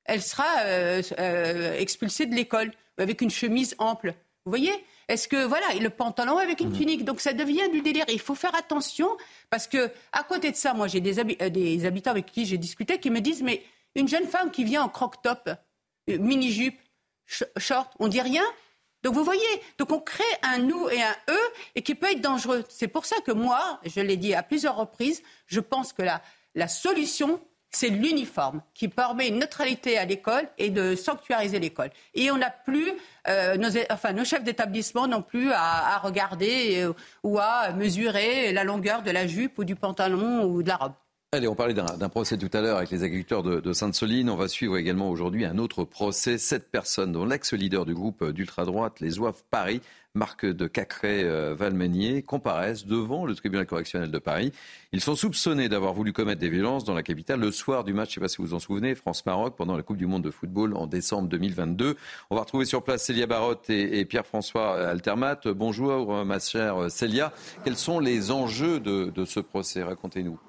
elle sera euh, expulsée de l'école avec une chemise ample? Vous voyez? Est-ce que voilà, le pantalon avec une tunique, donc ça devient du délire. Il faut faire attention parce que à côté de ça, moi j'ai des, euh, des, habitants avec qui j'ai discuté qui me disent mais une jeune femme qui vient en croque-top, euh, mini jupe, short, on dit rien. Donc vous voyez, donc on crée un nous et un eux et qui peut être dangereux. C'est pour ça que moi, je l'ai dit à plusieurs reprises, je pense que la, la solution, c'est l'uniforme qui permet une neutralité à l'école et de sanctuariser l'école. Et on n'a plus, euh, nos, enfin, nos chefs d'établissement n'ont plus à, regarder euh, ou à mesurer la longueur de la jupe ou du pantalon ou de la robe.
Allez, on parlait d'un procès tout à l'heure avec les agriculteurs de, Sainte-Soline. On va suivre également aujourd'hui un autre procès. Sept personnes, dont l'ex-leader du groupe d'ultra-droite, les Oeufs Paris, Marc de Cacré-Valmenier, comparaissent devant le tribunal correctionnel de Paris. Ils sont soupçonnés d'avoir voulu commettre des violences dans la capitale le soir du match, je ne sais pas si vous vous en souvenez, France-Maroc, pendant la Coupe du Monde de football en décembre 2022. On va retrouver sur place Célia Barotte et, Pierre-François Altermat. Bonjour, ma chère Célia. Quels sont les enjeux de ce procès? Racontez-nous.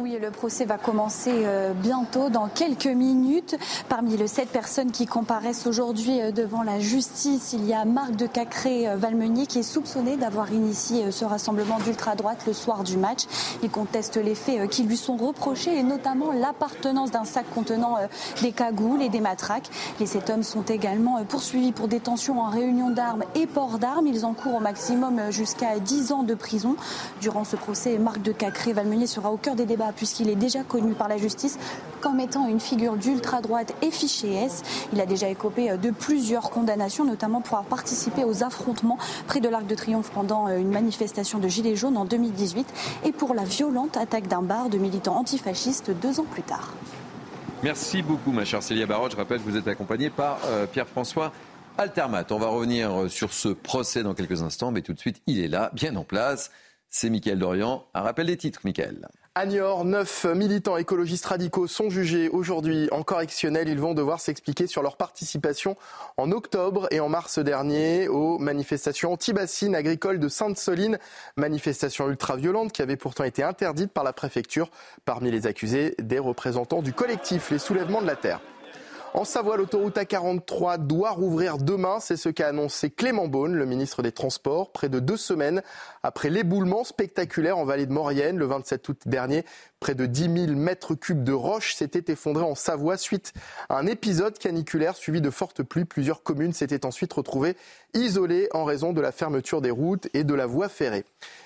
Oui, le procès va commencer euh, bientôt, dans quelques minutes. Parmi les sept personnes qui comparaissent aujourd'hui euh, devant la justice, il y a Marc de Cacré-Valmenier qui est soupçonné d'avoir initié euh, ce rassemblement d'ultra-droite le soir du match. Il conteste les faits qui lui sont reprochés et notamment l'appartenance d'un sac contenant des cagoules et des matraques. Les sept hommes sont également poursuivis pour détention en réunion d'armes et port d'armes. Ils encourent au maximum jusqu'à 10 ans de prison. Durant ce procès, Marc de Cacré-Valmenier sera au cœur des débats puisqu'il est déjà connu par la justice comme étant une figure d'ultra-droite et S. Il a déjà écopé de plusieurs condamnations, notamment pour avoir participé aux affrontements près de l'Arc de Triomphe pendant une manifestation de Gilets jaunes en 2018 et pour la violente attaque d'un bar de militants antifascistes deux ans plus tard.
Merci beaucoup, ma chère Célia Barotte. Je rappelle que vous êtes accompagnée par euh, Pierre-François Altermat. On va revenir euh, sur ce procès dans quelques instants, mais tout de suite, il est là, bien en place. C'est Mickaël Dorian. Un rappel des titres, Mickaël.
À Niort, neuf militants écologistes radicaux sont jugés aujourd'hui en correctionnel. Ils vont devoir s'expliquer sur leur participation en octobre et en mars dernier aux manifestations anti-bassines agricoles de Sainte-Soline. Manifestation ultra-violente qui avait pourtant été interdite par la préfecture. Parmi les accusés, des représentants du collectif Les Soulèvements de la Terre. En Savoie, l'autoroute A43 doit rouvrir demain. C'est ce qu'a annoncé Clément Beaune, le ministre des Transports, près de deux semaines après l'éboulement spectaculaire en vallée de Maurienne le 27 août dernier. Près de 10 000 mètres cubes de roches s'étaient effondrés en Savoie suite à un épisode caniculaire suivi de fortes pluies. Plusieurs communes s'étaient ensuite retrouvées isolées en raison de la fermeture des routes et de la voie ferrée.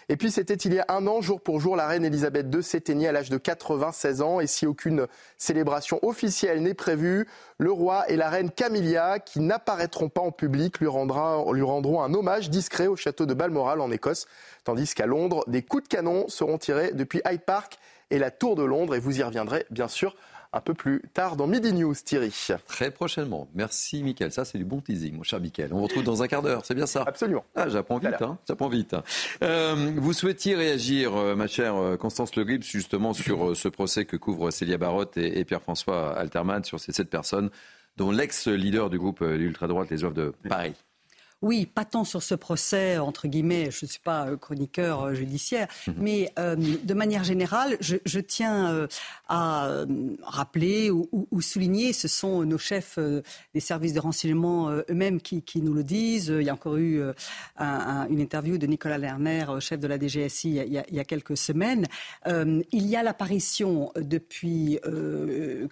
Et puis c'était il y a un an, jour pour jour, la reine Elisabeth II s'éteignait à l'âge de 96 ans. Et si aucune célébration officielle n'est prévue, le roi et la reine Camilla, qui n'apparaîtront pas en public, lui, lui rendront un hommage discret au château de Balmoral en Écosse. Tandis qu'à Londres, des coups de canon seront tirés depuis Hyde Park et la Tour de Londres. Et vous y reviendrez, bien sûr, un peu plus tard dans Midi News, Thierry.
Très prochainement. Merci, Mickaël. Ça, c'est du bon teasing, mon cher Mickaël. On vous retrouve dans un quart d'heure, c'est bien ça?
Absolument.
Ah, j'apprends vite, hein. J'apprends vite. Euh, vous souhaitiez réagir, euh, ma chère euh, Constance Le Grip, justement sur ce procès que couvrent Célia Barotte et, Pierre-François Alterman sur ces sept personnes, dont l'ex-leader du groupe d'ultra-droite Les Oeuvres de Paris.
Oui, pas tant sur ce procès, entre guillemets, je ne suis pas euh, chroniqueur euh, judiciaire, mhm. mais euh, de manière générale, je, tiens à rappeler ou, souligner, ce sont nos chefs des services de renseignement eux-mêmes qui, nous le disent. Il y a encore eu une interview de Nicolas Lerner, chef de la DGSI, il y a, quelques semaines. il y a l'apparition depuis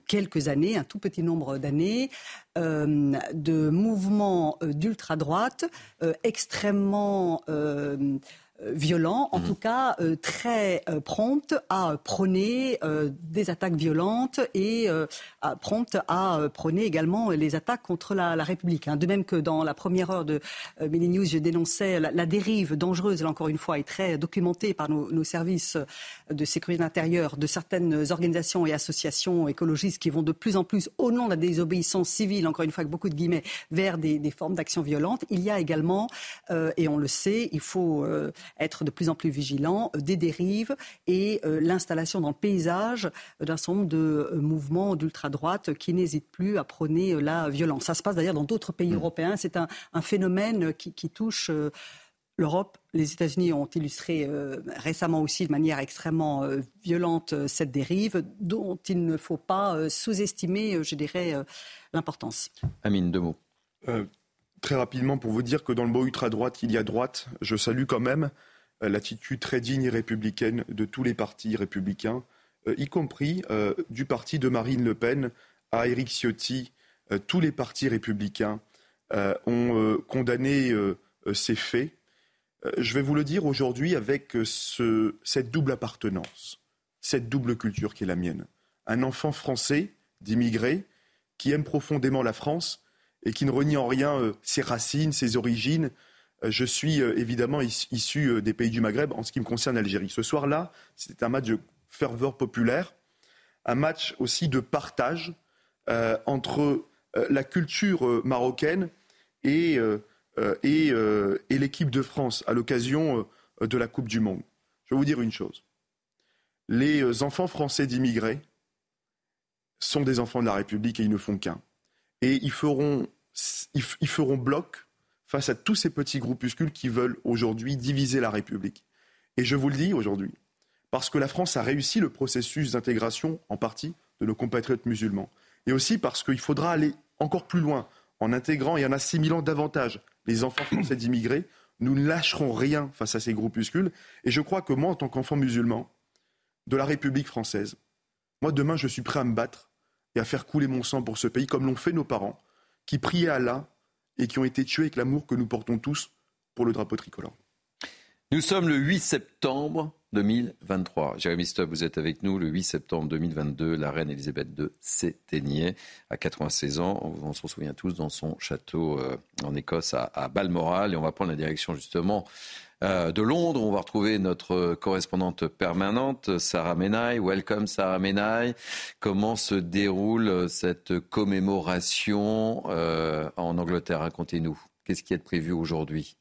quelques années, un tout petit nombre d'années, de mouvements d'ultra-droite euh, extrêmement euh, violent, en mmh. tout cas très prompte à prôner des attaques violentes et prompte à prôner également les attaques contre la, République. Hein. De même que dans la première heure de Mini News, je dénonçais la, dérive dangereuse, là encore une fois, et très documentée par nos, nos services de sécurité intérieure de certaines organisations et associations écologistes qui vont de plus en plus, au nom de la désobéissance civile, encore une fois avec beaucoup de guillemets, vers des, formes d'action violente. Il y a également, euh, et on le sait, il faut euh, être de plus en plus vigilant, euh, des dérives et l'installation dans le paysage d'un certain nombre de mouvements d'ultra-droite qui n'hésitent plus à prôner la violence. Ça se passe d'ailleurs dans d'autres pays mmh. européens. C'est un, phénomène qui, qui touche l'Europe, les États-Unis ont illustré euh, récemment aussi de manière extrêmement euh, violente euh, cette dérive dont il ne faut pas sous-estimer, je dirais, l'importance.
Amine, deux mots.
Très rapidement, pour vous dire que dans le mot ultra-droite, il y a droite. Je salue quand même l'attitude très digne et républicaine de tous les partis républicains, y compris du parti de Marine Le Pen à Éric Ciotti. tous les partis républicains ont condamné ces faits euh, je vais vous le dire aujourd'hui avec euh, cette double appartenance, cette double culture qui est la mienne. Un enfant français, d'immigrés, qui aime profondément la France et qui ne renie en rien euh, ses racines, ses origines. Je suis évidemment issu des pays du Maghreb en ce qui me concerne l'Algérie. Ce soir-là, c'était un match de ferveur populaire, un match aussi de partage entre la culture marocaine et euh, euh, et, l'équipe de France à l'occasion euh, de la Coupe du Monde. Je vais vous dire une chose. Les enfants français d'immigrés sont des enfants de la République et ils ne font qu'un. Et ils feront, ils feront bloc face à tous ces petits groupuscules qui veulent aujourd'hui diviser la République. Et je vous le dis aujourd'hui, parce que la France a réussi le processus d'intégration en partie de nos compatriotes musulmans. Et aussi parce qu'il faudra aller encore plus loin en intégrant et en assimilant davantage les enfants français d'immigrés. Nous ne lâcherons rien face à ces groupuscules. Et je crois que moi, en tant qu'enfant musulman de la République française, moi, demain, je suis prêt à me battre et à faire couler mon sang pour ce pays, comme l'ont fait nos parents, qui priaient Allah et qui ont été tués avec l'amour que nous portons tous pour le drapeau tricolore.
Nous sommes le 8 septembre 2023. Jérémy Stubb, vous êtes avec nous le 8 septembre 2022. La reine Elisabeth II s'éteignait à 96 ans. On, s'en souvient tous dans son château euh, en Écosse à, Balmoral. Et on va prendre la direction justement de Londres. On va retrouver notre correspondante permanente, Sarah Menaille. Welcome, Sarah Menaille. Comment se déroule cette commémoration euh, en Angleterre? Racontez-nous. Qu'est-ce qui est prévu aujourd'hui?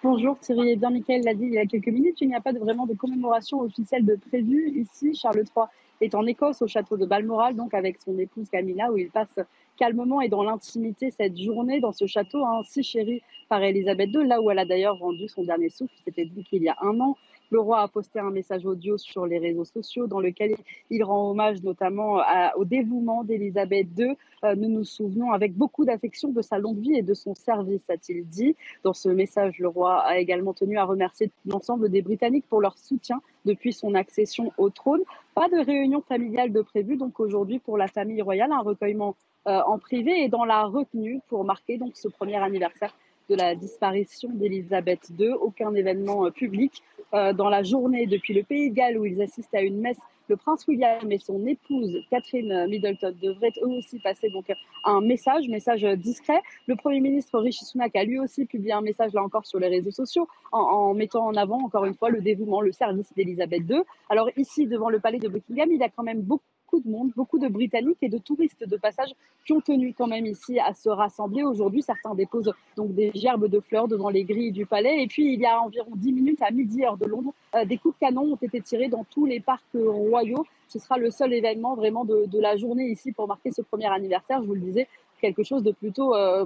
Bonjour Thierry, et bien Michael l'a dit il y a quelques minutes, il n'y a pas vraiment de commémoration officielle de prévue ici. Charles III est en Écosse au château de Balmoral, donc avec son épouse Camilla, où il passe calmement et dans l'intimité cette journée dans ce château, hein, si chéri par Elisabeth II, là où elle a d'ailleurs rendu son dernier souffle, c'était dit qu'il y a un an. Le roi a posté un message audio sur les réseaux sociaux dans lequel il rend hommage notamment au dévouement d'Elisabeth II. Euh, nous nous souvenons avec beaucoup d'affection de sa longue vie et de son service, a-t-il dit. Dans ce message, le roi a également tenu à remercier l'ensemble des Britanniques pour leur soutien depuis son accession au trône. Pas de réunion familiale de prévu donc aujourd'hui pour la famille royale, un recueillement euh, en privé et dans la retenue pour marquer donc ce premier anniversaire de la disparition d'Elisabeth II. Aucun événement euh, public. Euh, dans la journée, depuis le Pays de Galles, où ils assistent à une messe, le prince William et son épouse Catherine Middleton devraient eux aussi passer donc un message, message discret. Le Premier ministre Rishi Sunak a lui aussi publié un message là encore sur les réseaux sociaux en, en mettant en avant encore une fois le dévouement, le service d'Elisabeth II. Alors ici, devant le palais de Buckingham, il y a quand même beaucoup beaucoup de monde, beaucoup de Britanniques et de touristes de passage qui ont tenu quand même ici à se rassembler. Aujourd'hui, certains déposent donc des gerbes de fleurs devant les grilles du palais. Et puis, il y a environ 10 minutes à midi heure de Londres, euh, des coups de canon ont été tirés dans tous les parcs royaux. Ce sera le seul événement vraiment de, la journée ici pour marquer ce premier anniversaire. Je vous le disais, quelque chose de plutôt euh,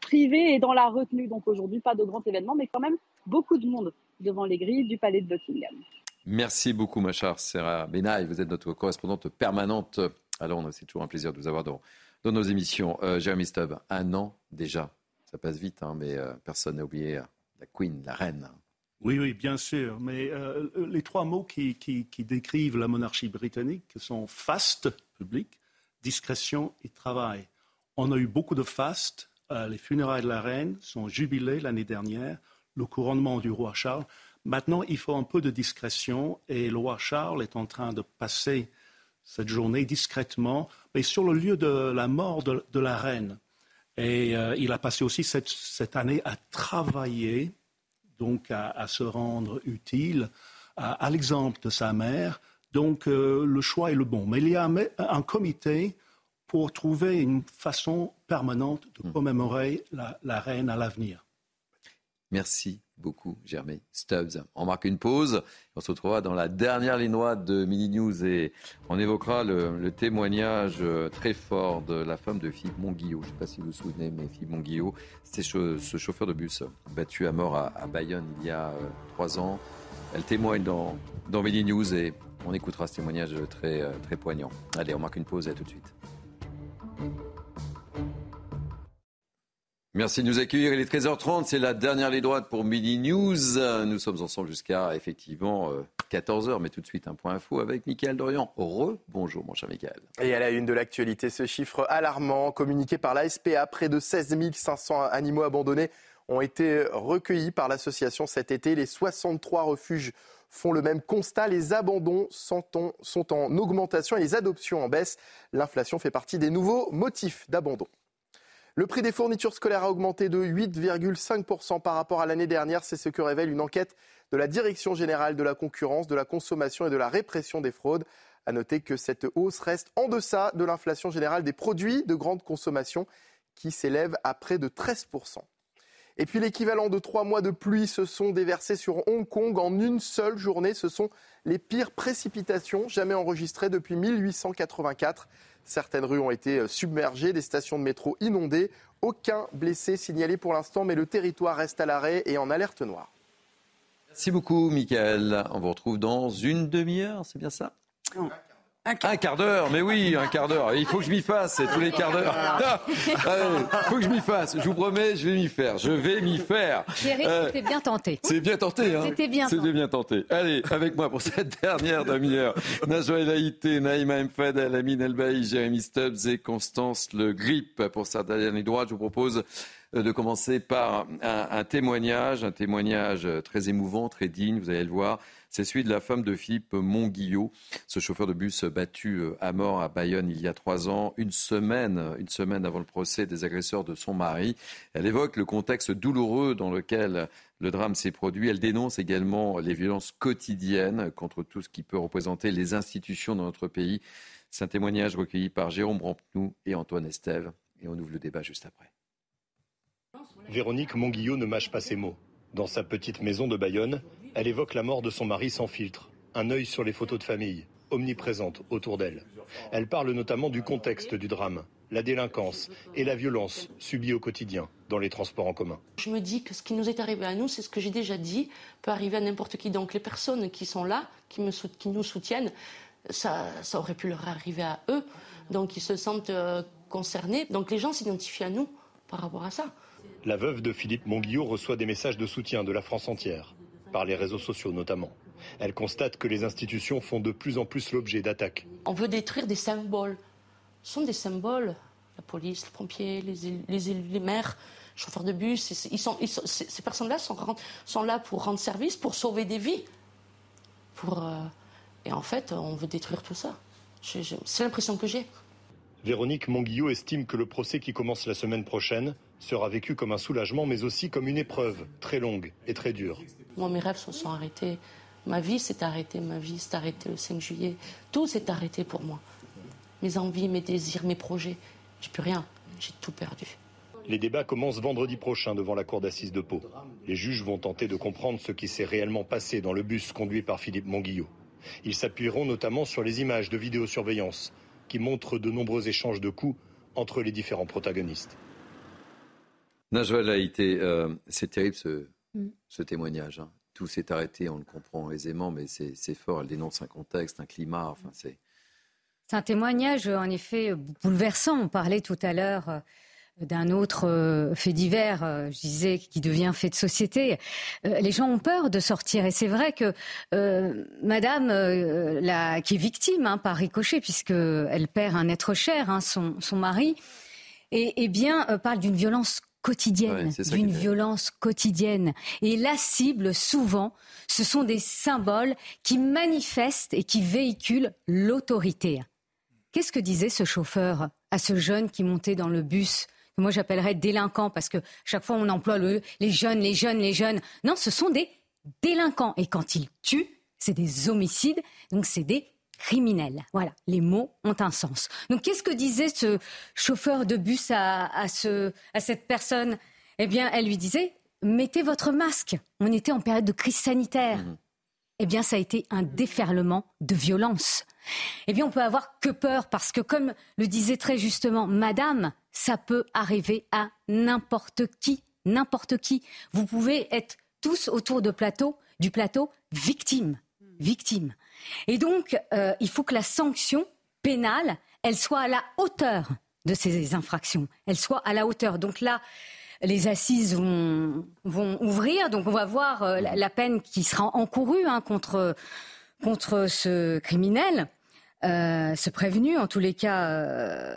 privé et dans la retenue. Donc aujourd'hui, pas de grand événement, mais quand même beaucoup de monde devant les grilles du palais de Buckingham.
Merci beaucoup, ma chère Sarah Benaï. Vous êtes notre correspondante permanente à Londres. C'est toujours un plaisir de vous avoir dans, nos émissions. Euh, Jeremy Stubb, un an déjà. Ça passe vite, hein, mais euh, personne n'a oublié euh, la Queen, la reine.
Oui, oui, bien sûr. Mais les trois mots qui, décrivent la monarchie britannique sont faste, public, discrétion et travail. On a eu beaucoup de faste. les funérailles de la reine sont jubilées l'année dernière. le couronnement du roi Charles. Maintenant, il faut un peu de discrétion et le roi Charles est en train de passer cette journée discrètement, mais sur le lieu de la mort de, la reine. Et euh, il a passé aussi cette, année à travailler, donc à, se rendre utile, à, l'exemple de sa mère. Donc euh, le choix est le bon. Mais il y a un comité pour trouver une façon permanente de hmm. commémorer la reine à l'avenir.
Merci beaucoup, Germain Stubbs. On marque une pause. On se retrouvera dans la dernière ligne droite de Mini News et on évoquera le, témoignage euh, très fort de la femme de Philippe Monguillot. Je ne sais pas si vous vous souvenez, mais Philippe Monguillot, c'était ce chauffeur de bus battu à mort à, Bayonne il y a euh, trois ans. Elle témoigne dans, dans Mini News et on écoutera ce témoignage très, euh, très poignant. Allez, on marque une pause et à tout de suite. Merci de nous accueillir. Il est 13h30, c'est la dernière ligne droite pour Midi News. Nous sommes ensemble jusqu'à effectivement 14h, euh, mais tout de suite un point info avec Mickaël Dorian. Re, bonjour mon cher Mickaël.
Et à la une de l'actualité, ce chiffre alarmant communiqué par la SPA, près de 16 500 animaux abandonnés ont été recueillis par l'association cet été. Les 63 refuges font le même constat. Les abandons sont en augmentation et les adoptions en baisse. L'inflation fait partie des nouveaux motifs d'abandon. Le prix des fournitures scolaires a augmenté de 8,5% par rapport à l'année dernière. C'est ce que révèle une enquête de la Direction générale de la concurrence, de la consommation et de la répression des fraudes. À noter que cette hausse reste en deçà de l'inflation générale des produits de grande consommation qui s'élève à près de 13%. Et puis l'équivalent de trois mois de pluie se sont déversés sur Hong Kong en une seule journée. Ce sont les pires précipitations jamais enregistrées depuis 1884. Certaines rues ont été submergées, des stations de métro inondées. Aucun blessé signalé pour l'instant, mais le territoire reste à l'arrêt et en alerte noire.
Merci beaucoup, Michael. On vous retrouve dans une demi-heure, c'est bien ça? Un quart, d'heure, mais oui, un quart d'heure. Il faut que je m'y fasse, tous les quarts d'heure. Il faut que je m'y fasse. Je vous promets, je vais m'y faire. Je vais m'y faire.
Thierry, euh, c'était bien tenté.
C'est bien tenté. Hein.
C'était bien
tenté. bien tenté. Allez, avec moi pour [LAUGHS] cette dernière demi-heure. Najwa El Haïté, Naïma Mfed, Alamine Elbaï, Jérémy Stubbs et Constance Le Grip. Pour cette dernière droite, je vous propose de commencer par un, témoignage, un témoignage très émouvant, très digne, vous allez le voir c'est celui de la femme de Philippe Montguillot, ce chauffeur de bus battu euh, à mort à Bayonne il y a trois ans, une semaine, une semaine avant le procès des agresseurs de son mari. Elle évoque le contexte douloureux dans lequel le drame s'est produit. Elle dénonce également les violences quotidiennes contre tout ce qui peut représenter les institutions dans notre pays. C'est un témoignage recueilli par Jérôme Rampenou et Antoine Estève. Et on ouvre le débat juste après.
Véronique Monguillot ne mâche pas ses mots. Dans sa petite maison de Bayonne, elle évoque la mort de son mari sans filtre, un œil sur les photos de famille, omniprésente autour d'elle. Elle parle notamment du contexte du drame, la délinquance et la violence subie au quotidien dans les transports en commun.
Je me dis que ce qui nous est arrivé à nous, c'est ce que j'ai déjà dit, peut arriver à n'importe qui. Donc les personnes qui sont là, qui, nous soutiennent, ça, ça, aurait pu leur arriver à eux. Donc ils se sentent euh, concernés. Donc les gens s'identifient à nous par rapport à ça.
La veuve de Philippe Monguillot reçoit des messages de soutien de la France entière, par les réseaux sociaux notamment. Elle constate que les institutions font de plus en plus l'objet d'attaques.
On veut détruire des symboles. Ce sont des symboles. La police, les pompiers, les, maires, les chauffeurs de bus. Ils sont, ces personnes-là sont, sont, là pour rendre service, pour sauver des vies. Pour, euh, et en fait, on veut détruire tout ça. C'est l'impression que j'ai.
Véronique Monguillot estime que le procès qui commence la semaine prochaine sera vécu comme un soulagement, mais aussi comme une épreuve très longue et très dure.
Moi, mes rêves se sont arrêtés. Ma vie s'est arrêtée, ma vie s'est arrêtée le 5 juillet. Tout s'est arrêté pour moi. Mes envies, mes désirs, mes projets. J'ai plus rien. J'ai tout perdu.
Les débats commencent vendredi prochain devant la cour d'assises de Pau. Les juges vont tenter de comprendre ce qui s'est réellement passé dans le bus conduit par Philippe Monguillot. Ils s'appuieront notamment sur les images de vidéosurveillance qui montre de nombreux échanges de coups entre les différents protagonistes.
Najwa Haïté, euh, c'est terrible ce, mm. témoignage. Hein. Tout s'est arrêté, on le comprend aisément, mais c'est fort. Elle dénonce un contexte, un climat. Enfin, c'est.
C'est un témoignage, en effet, bouleversant. On parlait tout à l'heure euh, d'un autre euh, fait divers, euh, je disais, qui devient fait de société. Euh, les gens ont peur de sortir et c'est vrai que Madame, la, qui est victime hein, par ricochet, puisqu'elle perd un être cher, hein, son, son, mari, et, et bien parle d'une violence quotidienne, d'une violence quotidienne. Et la cible, souvent, ce sont des symboles qui manifestent et qui véhiculent l'autorité. Qu'est-ce que disait ce chauffeur à ce jeune qui montait dans le bus? Moi j'appellerais délinquant parce que chaque fois on emploie le, les jeunes, les jeunes, les jeunes. Non, ce sont des délinquants. Et quand ils tuent, c'est des homicides, donc c'est des criminels. Voilà, les mots ont un sens. Donc qu'est-ce que disait ce chauffeur de bus à, ce, à cette personne? Eh bien, elle lui disait, mettez votre masque. On était en période de crise sanitaire. Mmh. Eh bien, ça a été un déferlement de violence. Eh bien, on peut avoir que peur parce que, comme le disait très justement Madame, ça peut arriver à n'importe qui, n'importe qui. Vous pouvez être tous autour de plateau, du plateau victime, victime. Et donc, euh, il faut que la sanction pénale, elle soit à la hauteur de ces infractions, elle soit à la hauteur. Donc là, les assises vont, vont ouvrir, donc on va voir euh, la, peine qui sera encourue hein, contre, contre ce criminel. Euh, ce prévenu. En tous les cas, euh,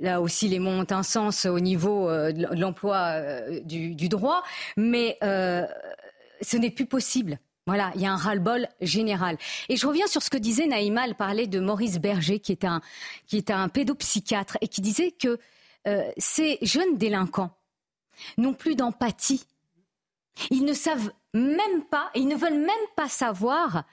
là aussi, les mots ont un sens au niveau euh, de l'emploi du, droit, mais ce n'est plus possible. Voilà, il y a un ras-le-bol général. Et je reviens sur ce que disait Naïma, elle parlait de Maurice Berger, qui est un, qui est un pédopsychiatre, et qui disait que ces jeunes délinquants n'ont plus d'empathie. Ils ne savent même pas, ils ne veulent même pas savoir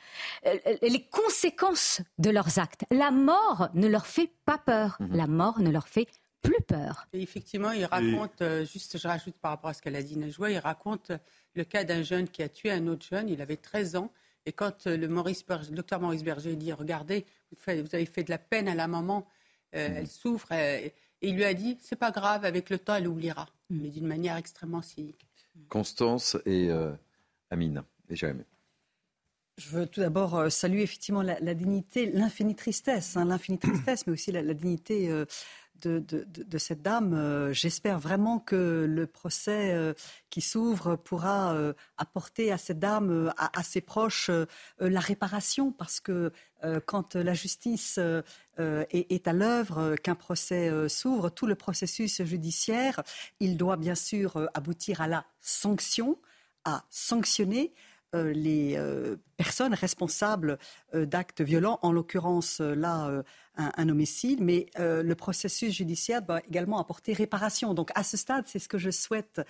euh, les conséquences de leurs actes. La mort ne leur fait pas peur. Mhm. La mort ne leur fait plus peur.
effectivement, il raconte, euh, juste je rajoute par rapport à ce qu'elle a dit Najwa, il raconte le cas d'un jeune qui a tué un autre jeune, il avait 13 ans, et quand euh, le, Maurice docteur Maurice Berger dit, regardez, vous, avez fait de la peine à la maman, mhm. elle souffre, et il lui a dit, c'est pas grave, avec le temps, elle oubliera, mhm. mais d'une manière extrêmement cynique.
Constance et Amine et Jérémy.
Je veux tout d'abord euh, saluer effectivement la, dignité, l'infinie tristesse, hein, l'infinie [CLEARS THROAT] tristesse, mais aussi la, dignité euh, de, cette dame. Euh, j'espère vraiment que le procès qui s'ouvre pourra apporter à cette dame, à, ses proches, la réparation, parce que quand la justice est, à l'œuvre, qu'un procès s'ouvre, tout le processus judiciaire, il doit bien sûr aboutir à la sanction à sanctionner euh, les euh, personnes responsables euh, d'actes violents, en l'occurrence là un, homicide, mais le processus judiciaire doit également apporter réparation. Donc à ce stade, c'est ce que je souhaite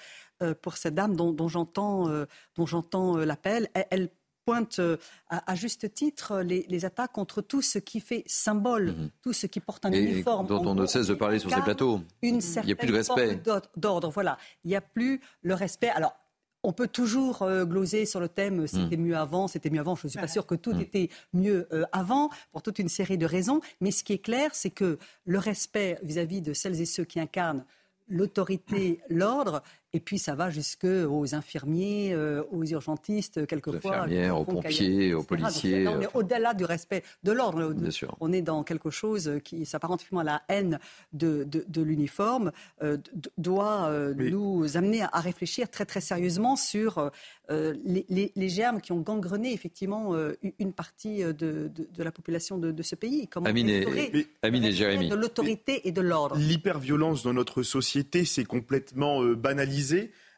pour cette dame dont, j'entends dont j'entends l'appel. Elle, pointe à, juste titre les, attaques contre tout ce qui fait symbole, mhm. tout ce qui porte un uniforme.
Dont on ne cesse de parler sur ces plateaux. Il n'y a plus de respect.
D'ordre, voilà. Il n'y a plus le respect. Alors, on peut toujours euh, gloser sur le thème c'était hmm. mieux avant, c'était mieux avant. Je ne suis pas sûre que tout hmm. était mieux euh, avant, pour toute une série de raisons. Mais ce qui est clair, c'est que le respect vis à -vis de celles et ceux qui incarnent l'autorité, l'ordre, et puis ça va jusque aux infirmiers, euh, aux urgentistes, quelquefois.
Aux pompiers, aux policiers.
on est au-delà du respect de l'ordre. On est dans quelque chose qui s'apparente à la haine de, de, l'uniforme, euh, doit euh, nous amener à, réfléchir très très sérieusement sur les, les, germes qui ont gangrené effectivement une partie de, de la population de, ce pays.
Comment Amine et, Amine Jérémy.
De l'autorité et de l'ordre?
L'hyperviolence dans notre société, c'est complètement banalisé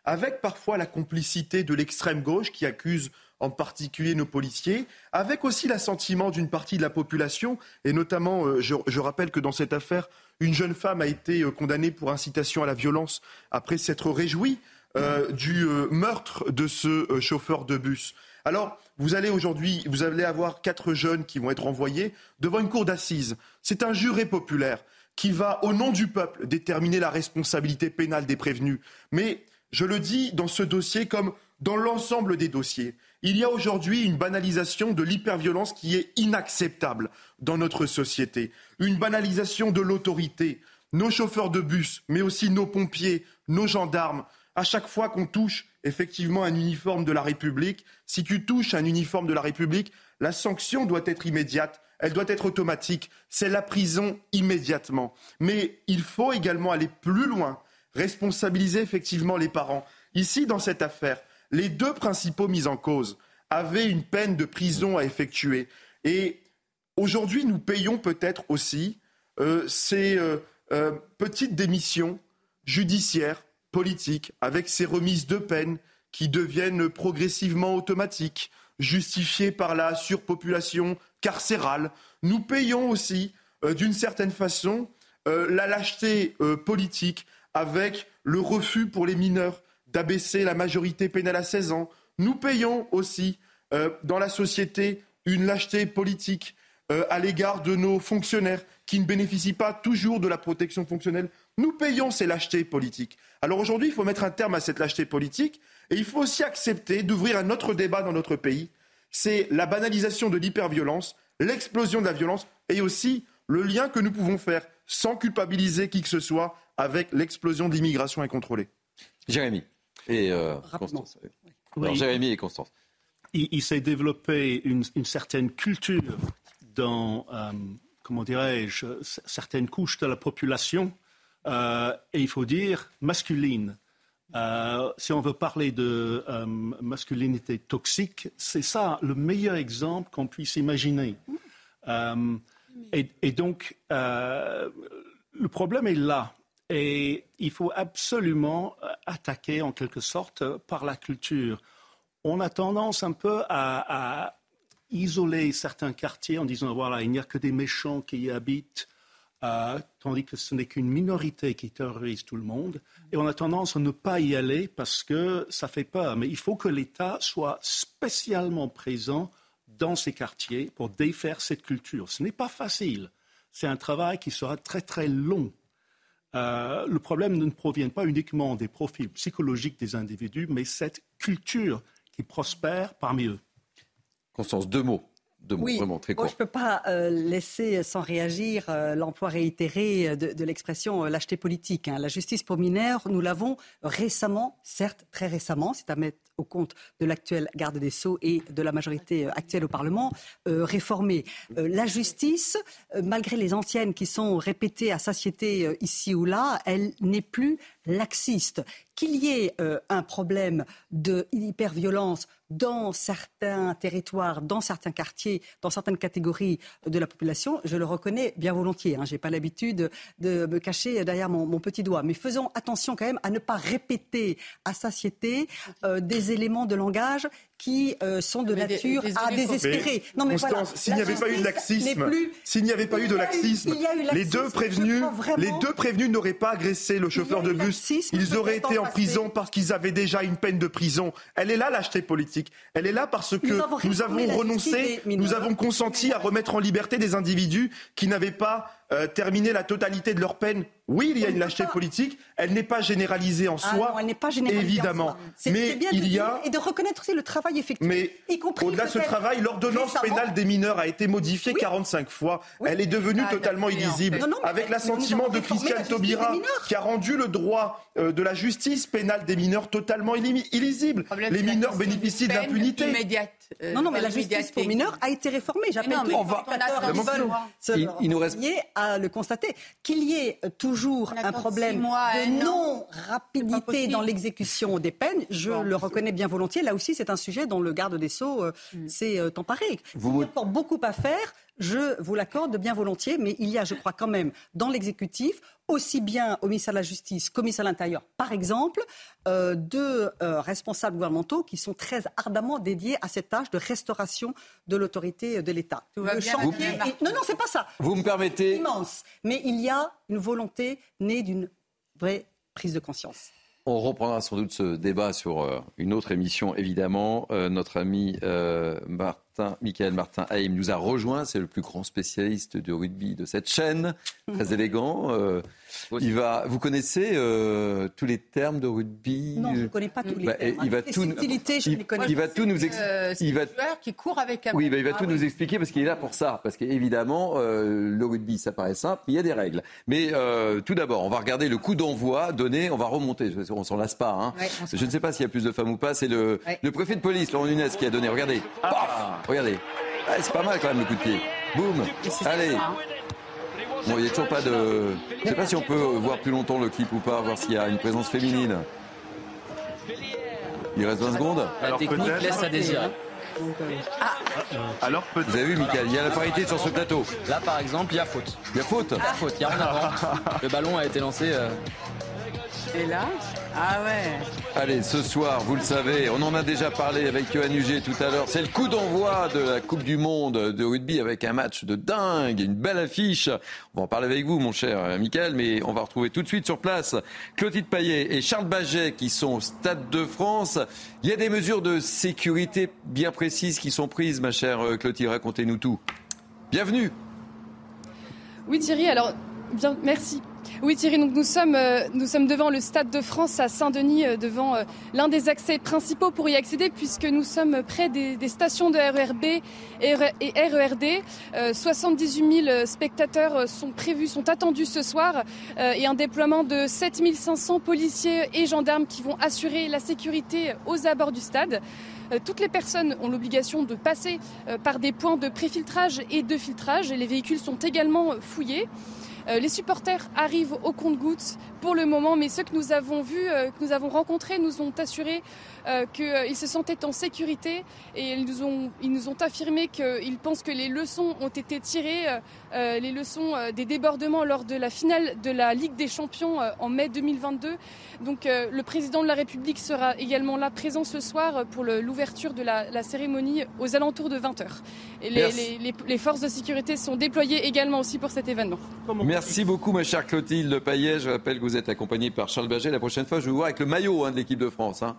avec parfois la complicité de l'extrême gauche qui accuse en particulier nos policiers, avec aussi l'assentiment d'une partie de la population, et notamment, euh, je, rappelle que dans cette affaire, une jeune femme a été euh, condamnée pour incitation à la violence après s'être réjouie euh, du meurtre de ce chauffeur de bus. Alors, vous allez aujourd'hui, vous allez avoir quatre jeunes qui vont être envoyés devant une cour d'assises. C'est un juré populaire qui va, au nom du peuple, déterminer la responsabilité pénale des prévenus. Mais je le dis dans ce dossier comme dans l'ensemble des dossiers. Il y a aujourd'hui une banalisation de l'hyperviolence qui est inacceptable dans notre société. Une banalisation de l'autorité. Nos chauffeurs de bus, mais aussi nos pompiers, nos gendarmes, à chaque fois qu'on touche effectivement un uniforme de la République, si tu touches un uniforme de la République, la sanction doit être immédiate elle doit être automatique. C'est la prison immédiatement. Mais il faut également aller plus loin, responsabiliser effectivement les parents. Ici, dans cette affaire, les deux principaux mis en cause avaient une peine de prison à effectuer. Et aujourd'hui, nous payons peut-être aussi euh, ces euh, euh, petites démissions judiciaires politique, avec ces remises de peine qui deviennent progressivement automatiques, justifiées par la surpopulation carcérale. Nous payons aussi, euh, d'une certaine façon, euh, la lâcheté euh, politique avec le refus pour les mineurs d'abaisser la majorité pénale à 16 ans. Nous payons aussi dans la société une lâcheté politique à l'égard de nos fonctionnaires qui ne bénéficient pas toujours de la protection fonctionnelle. Nous payons ces lâchetés politiques. Alors aujourd'hui, il faut mettre un terme à cette lâcheté politique et il faut aussi accepter d'ouvrir un autre débat dans notre pays. C'est la banalisation de l'hyperviolence, l'explosion de la violence et aussi le lien que nous pouvons faire sans culpabiliser qui que ce soit avec l'explosion de l'immigration incontrôlée.
Jérémy et euh, Constance. Jérémy et Constance.
Il, s'est développé une, certaine culture dans, euh, comment dirais-je, certaines couches de la population, euh, et il faut dire masculine. Si on veut parler de masculinité toxique, c'est ça le meilleur exemple qu'on puisse imaginer. Et, donc, euh, le problème est là. Et il faut absolument euh, attaquer, en quelque sorte, par la culture. On a tendance un peu à, isoler certains quartiers en disant, voilà, il n'y a que des méchants qui y habitent. Tandis que ce n'est qu'une minorité qui terrorise tout le monde. Et on a tendance à ne pas y aller parce que ça fait peur. Mais il faut que l'État soit spécialement présent dans ces quartiers pour défaire cette culture. Ce n'est pas facile. C'est un travail qui sera très très long. Euh, le problème ne provient pas uniquement des profils psychologiques des individus, mais cette culture qui prospère parmi eux.
Constance, deux mots
oui, je ne peux pas euh, laisser sans réagir euh, l'emploi réitéré de, l'expression euh, lâcheté politique. Hein. La justice pour mineurs, nous l'avons récemment, certes très récemment, c'est à mettre au compte de l'actuel garde des Sceaux et de la majorité actuelle au Parlement, réformée. la justice, malgré les anciennes qui sont répétées à satiété ici ou là, elle n'est plus laxiste. Qu'il y ait un problème de hyperviolence dans certains territoires, dans certains quartiers, dans certaines catégories de la population, je le reconnais bien volontiers. Hein. Je n'ai pas l'habitude de me cacher derrière mon, petit doigt. Mais faisons attention quand même à ne pas répéter à satiété euh, des éléments de langage qui euh, sont de nature à désespérer.
non, mais s'il n'y avait pas eu de laxisme, s'il n'y avait pas eu de laxisme, les deux prévenus, les deux prévenus n'auraient pas agressé le chauffeur de bus. Ils auraient été en prison parce qu'ils avaient déjà une peine de prison. Elle est là l'acheté politique. Elle est là parce que nous avons, renoncé, nous avons consenti à remettre en liberté des individus qui n'avaient pas euh, terminé la totalité de leur peine oui, il y a une lâcheté politique. Elle n'est pas généralisée en ah soi.
elle n'est pas généralisée
évidemment.
Mais il y a et de reconnaître aussi le travail effectué.
Mais au-delà de ce travail, l'ordonnance pénale des mineurs a été modifiée 45 fois. Elle est devenue ah, totalement illisible. avec l'assentiment de Christiane Taubira, qui a rendu le droit euh, de la justice pénale des mineurs totalement illisible. Les mineurs bénéficient d'impunité.
Euh, non, non, mais la justice pour mineurs a été réformée. J'appelle tous les il, nous reste à le constater qu'il y ait toujours toujours un problème de non-rapidité dans l'exécution des peines. Je le reconnais bien volontiers. Là aussi, c'est un sujet dont le garde des Sceaux euh, mm. s'est euh, emparé. Il y a encore beaucoup à faire. Je vous l'accorde bien volontiers, mais il y a, je crois, quand même, dans l'exécutif, aussi bien au ministère de la Justice qu'au ministère de l'Intérieur, par exemple, euh, deux responsables gouvernementaux qui sont très ardemment dédiés à cette tâche de restauration de l'autorité de l'État.
Le
chantier Non, non, c'est pas ça.
Vous me permettez
Immense. Mais il y a une volonté née d'une vraie prise de conscience.
On reprendra sans doute ce débat sur euh, une autre émission, évidemment. Euh, notre ami euh, Martin, Michael Martin Haïm nous a rejoint. C'est le plus grand spécialiste du rugby de cette chaîne. Très élégant. Il va, vous connaissez euh, tous les termes de rugby?
Non, je ne connais pas tous les bah, termes.
Il va tout, il, va tout nous expliquer.
Euh, il va qui court avec
Oui, bah, il va tout nous expliquer parce qu'il est là pour ça. Parce qu'évidemment, euh, le rugby, ça paraît simple, mais il y a des règles. Mais tout d'abord, on va regarder le coup d'envoi donné. On va remonter. On s'en lasse pas. Hein. je ne sais pas s'il y a plus de femmes ou pas. C'est le, le, préfet de police, Laurent Nunez, qui a donné. Regardez. Ah. Regardez. Ah, c'est pas mal quand même le coup de pied. Boum. Allez. Bon, il n'y a toujours pas de. Je ne sais pas si on peut voir plus longtemps le clip ou pas, voir s'il y a une présence féminine. Il reste 20 secondes.
La technique laisse à désirer.
Ah. Alors
Vous avez vu, Michael, il y a la parité sur ce plateau.
Là, par exemple, il y a faute.
Il y a faute
Il y a faute, il n'y a rien à [LAUGHS] Le ballon a été lancé. Euh,
Et là Ah ouais.
Allez, ce soir, vous le savez, on en a déjà parlé avec Johan Huget tout à l'heure. C'est le coup d'envoi de la Coupe du Monde de rugby avec un match de dingue, une belle affiche. On va en parler avec vous, mon cher Michael, mais on va retrouver tout de suite sur place Clotilde Payet et Charles Baget qui sont au Stade de France. Il y a des mesures de sécurité bien précises qui sont prises, ma chère Clotilde. Racontez-nous tout. Bienvenue.
Oui, Thierry, alors, bien, merci. Oui Thierry, donc nous sommes, euh, nous sommes devant le Stade de France à Saint-Denis, euh, devant euh, l'un des accès principaux pour y accéder, puisque nous sommes près des, stations de RERB et, RERD. 78 000 spectateurs sont prévus, sont attendus ce soir, et un déploiement de 7 500 policiers et gendarmes qui vont assurer la sécurité aux abords du stade. Toutes les personnes ont l'obligation de passer par des points de préfiltrage et de filtrage, et les véhicules sont également fouillés. Euh, les supporters arrivent au compte-gouttes pour le moment, mais ceux que nous avons vus, euh, que nous avons rencontrés, nous ont assuré euh, qu'ils se sentaient en sécurité et ils nous ont, ils nous ont affirmé qu'ils pensent que les leçons ont été tirées, les leçons des débordements lors de la finale de la Ligue des Champions en mai 2022. Donc le président de la République sera également là présent ce soir pour l'ouverture de la, cérémonie aux alentours de 20h. Et les, les, forces de sécurité sont déployées également aussi pour cet événement.
Merci beaucoup, ma chère Clotilde Payet. Je rappelle que vous êtes accompagnée par Charles Baget. La prochaine fois, je vais vous voir avec le maillot hein, de l'équipe de France. Hein.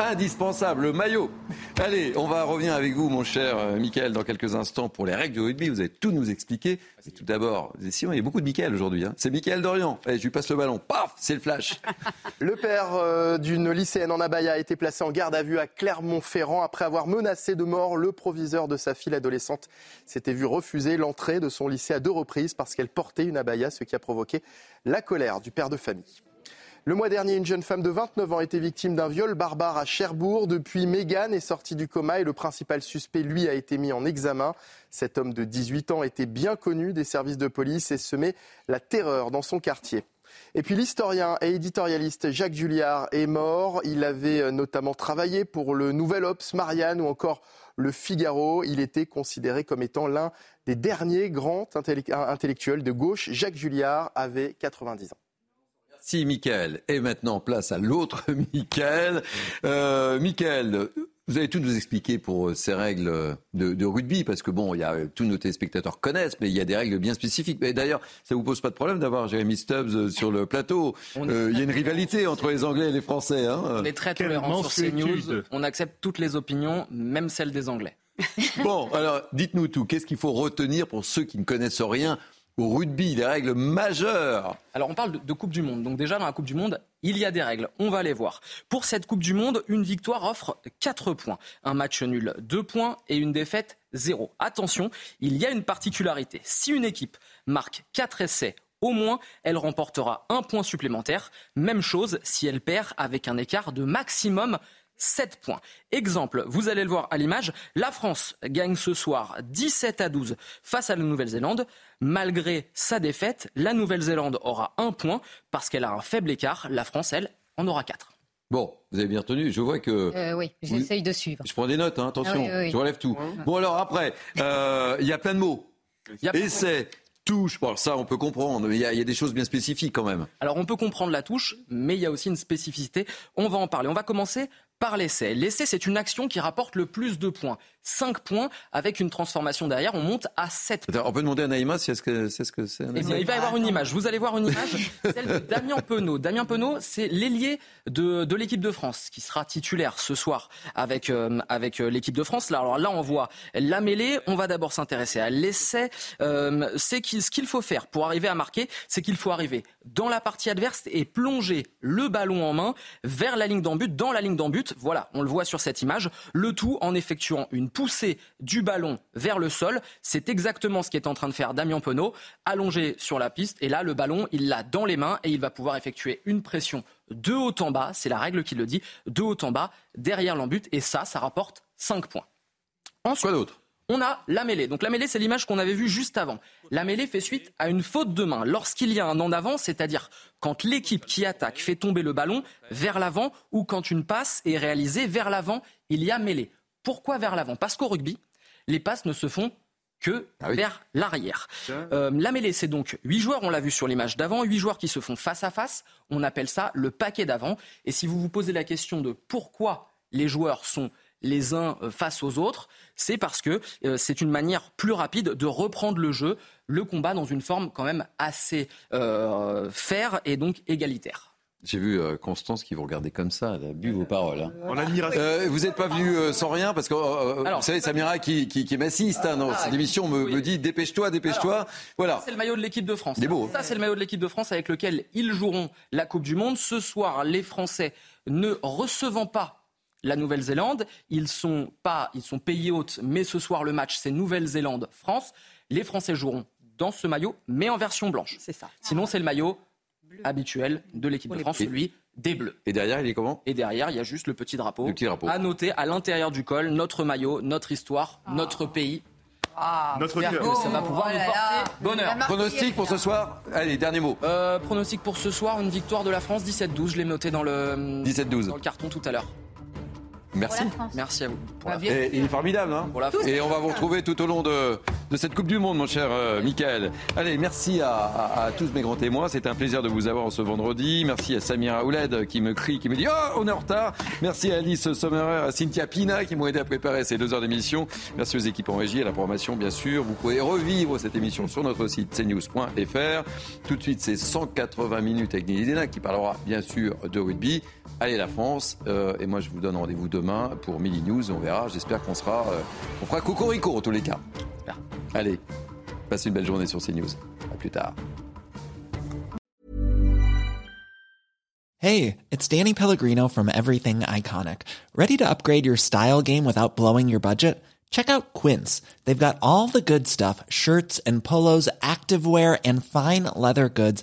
Indispensable, le maillot. Allez, on va revenir avec vous, mon cher euh, Michael, dans quelques instants pour les règles du rugby. Vous allez tout nous expliquer. Et tout d'abord, si il y a beaucoup de Michael aujourd'hui. Hein. C'est Michael Dorian. Allez, je lui passe le ballon. Paf, c'est le flash. [LAUGHS]
Le père euh, d'une lycéenne en abaya a été placé en garde à vue à Clermont-Ferrand après avoir menacé de mort le proviseur de sa fille adolescente. S'était vu refuser l'entrée de son lycée à deux reprises parce qu'elle portait une abaya, ce qui a provoqué la colère du père de famille. Le mois dernier, une jeune femme de 29 ans était victime d'un viol barbare à Cherbourg. Depuis, Mégane est sortie du coma et le principal suspect, lui, a été mis en examen. Cet homme de 18 ans était bien connu des services de police et semait la terreur dans son quartier. Et puis l'historien et éditorialiste Jacques Julliard est mort. Il avait euh, notamment travaillé pour le Nouvel Ops, Marianne ou encore le Figaro. Il était considéré comme étant l'un des derniers grands intellectuels de gauche. Jacques Julliard avait 90 ans.
Merci, Michael. Et maintenant, place à l'autre [LAUGHS] Michael. Euh, Michael, vous allez tout nous expliquer pour ces règles de, rugby, parce que bon, il y a, tous nos téléspectateurs connaissent, mais il y a des règles bien spécifiques. Mais d'ailleurs, ça vous pose pas de problème d'avoir Jérémy Stubbs sur le plateau. Euh, il y a une rivalité entre les Anglais et les Français. Hein.
On est très tolérants sur CNews. On accepte toutes les opinions, même celles des Anglais.
bon, alors dites-nous tout. Qu'est-ce qu'il faut retenir pour ceux qui ne connaissent rien au rugby, des règles majeures.
Alors on parle de, Coupe du Monde. Donc déjà dans la Coupe du Monde, il y a des règles. On va les voir. Pour cette Coupe du Monde, une victoire offre 4 points. Un match nul, 2 points et une défaite, 0. Attention, il y a une particularité. Si une équipe marque 4 essais au moins, elle remportera un point supplémentaire. Même chose si elle perd avec un écart de maximum 7 points. Exemple, vous allez le voir à l'image, la France gagne ce soir 17 à 12 face à la Nouvelle-Zélande. Malgré sa défaite, la Nouvelle-Zélande aura un point parce qu'elle a un faible écart. La France, elle, en aura 4.
Bon, vous avez bien retenu. Je vois que.
Euh, oui, j'essaye de suivre.
Je prends des notes, hein, attention. Ah je relève tout. Bon, alors après, euh, il y a plein de mots. Essai, touche. Bon, ça, on peut comprendre, mais il y, a des choses bien spécifiques quand même.
Alors, on peut comprendre la touche, mais il y a aussi une spécificité. On va en parler. On va commencer par l'essai. L'essai, c'est une action qui rapporte le plus de points. 5 points avec une transformation derrière, on monte à 7 points.
On peut demander à Naïma si c'est ce que c'est.
Eh il va y avoir une image. Vous allez voir une image, [LAUGHS] celle de Damien Penaud. Damien Penaud, c'est l'ailier de, de l'équipe de France qui sera titulaire ce soir avec, euh, avec euh, l'équipe de France. Là, alors là, on voit la mêlée. On va d'abord s'intéresser à l'essai. Euh, c'est ce qu'il faut faire pour arriver à marquer, c'est qu'il faut arriver dans la partie adverse et plonger le ballon en main vers la ligne d'en but, dans la ligne d'en but. Voilà, on le voit sur cette image. Le tout en effectuant une pousser du ballon vers le sol. C'est exactement ce qu'est en train de faire Damien Penaud, allongé sur la piste. Et là, le ballon, il l'a dans les mains et il va pouvoir effectuer une pression de haut en bas. C'est la règle qui le dit, de haut en bas, derrière l'embut. Et ça, ça rapporte 5 points.
Ensuite, Quoi d'autre?
On a la mêlée. Donc la mêlée, c'est l'image qu'on avait vue juste avant. La mêlée fait suite à une faute de main. Lorsqu'il y a un en avant, c'est-à-dire quand l'équipe qui attaque fait tomber le ballon vers l'avant ou quand une passe est réalisée vers l'avant, il y a mêlée. Pourquoi vers l'avant? Parce qu'au rugby, les passes ne se font que vers l'arrière. Euh, la mêlée, c'est donc 8 joueurs, on l'a vu sur l'image d'avant, 8 joueurs qui se font face à face. On appelle ça le paquet d'avant. Et si vous vous posez la question de pourquoi les joueurs sont les uns euh, face aux autres, c'est parce que euh, c'est une manière plus rapide de reprendre le jeu, le combat dans une forme quand même assez euh, faire et donc égalitaire.
J'ai vu euh, Constance qui vous regardait comme ça, elle a bu vos paroles. Hein.
En admiration.
Euh, vous n'êtes pas venu euh, sans rien parce que euh,
Alors-
vous savez, Samira qui, qui, qui m'assiste hein, dans
Ah,
cette émission me, me dit dépêche-toi, dépêche-toi. Voilà.
C'est le maillot de l'équipe de France.
Beau.
Ça, c'est le maillot de l'équipe de France avec lequel ils joueront la Coupe du Monde. Ce soir, les Français ne recevant pas la Nouvelle-Zélande, ils sont pas, ils sont pays hôtes, mais ce soir le match c'est Nouvelle-Zélande-France. Les Français joueront dans ce maillot, mais en version blanche.
C'est ça.
Sinon, c'est le maillot habituel de l'équipe de France, celui des Bleus.
Et derrière, il est comment?
Et derrière, il y a juste le petit drapeau.
Le petit drapeau.
À noter à l'intérieur du col, notre maillot, notre histoire, notre pays.
Notre
J'espère
cœur.
que ça va pouvoir
Oh
nous porter bonheur.
Pronostic pour ce soir? Allez, dernier mot.
Euh, pronostic pour ce soir, une victoire de la France 17-12. Je l'ai noté dans le,
17-12.
dans le carton tout à l'heure.
Merci.
Merci à vous. Pour la-
Et il est formidable, hein
Pour la.
Et on va vous retrouver tout au long de, de cette Coupe du Monde, mon cher euh, Michael. Allez, merci à, à- à tous mes grands témoins. C'est un plaisir de vous avoir ce vendredi. Merci à Samira Ouled qui me crie, qui me dit Oh, on est en retard. Merci à Alice Sommerer, à Cynthia Pina qui m'ont aidé à préparer ces deux heures d'émission. Merci aux équipes en régie, à la programmation, bien sûr. Vous pouvez revivre cette émission sur notre site cnews.fr. Tout de suite, c'est 180 minutes avec Nelly qui parlera, bien sûr, de rugby. Allez, la France. Euh, et moi, je vous donne rendez-vous demain pour Mini News. On verra. J'espère qu'on sera. euh, on fera cocorico en tous les cas. Allez, passez une belle journée sur CNews. À plus tard.
Hey, it's Danny Pellegrino from Everything Iconic. Ready to upgrade your style game without blowing your budget? Check out Quince. They've got all the good stuff shirts and polos, activewear, and fine leather goods,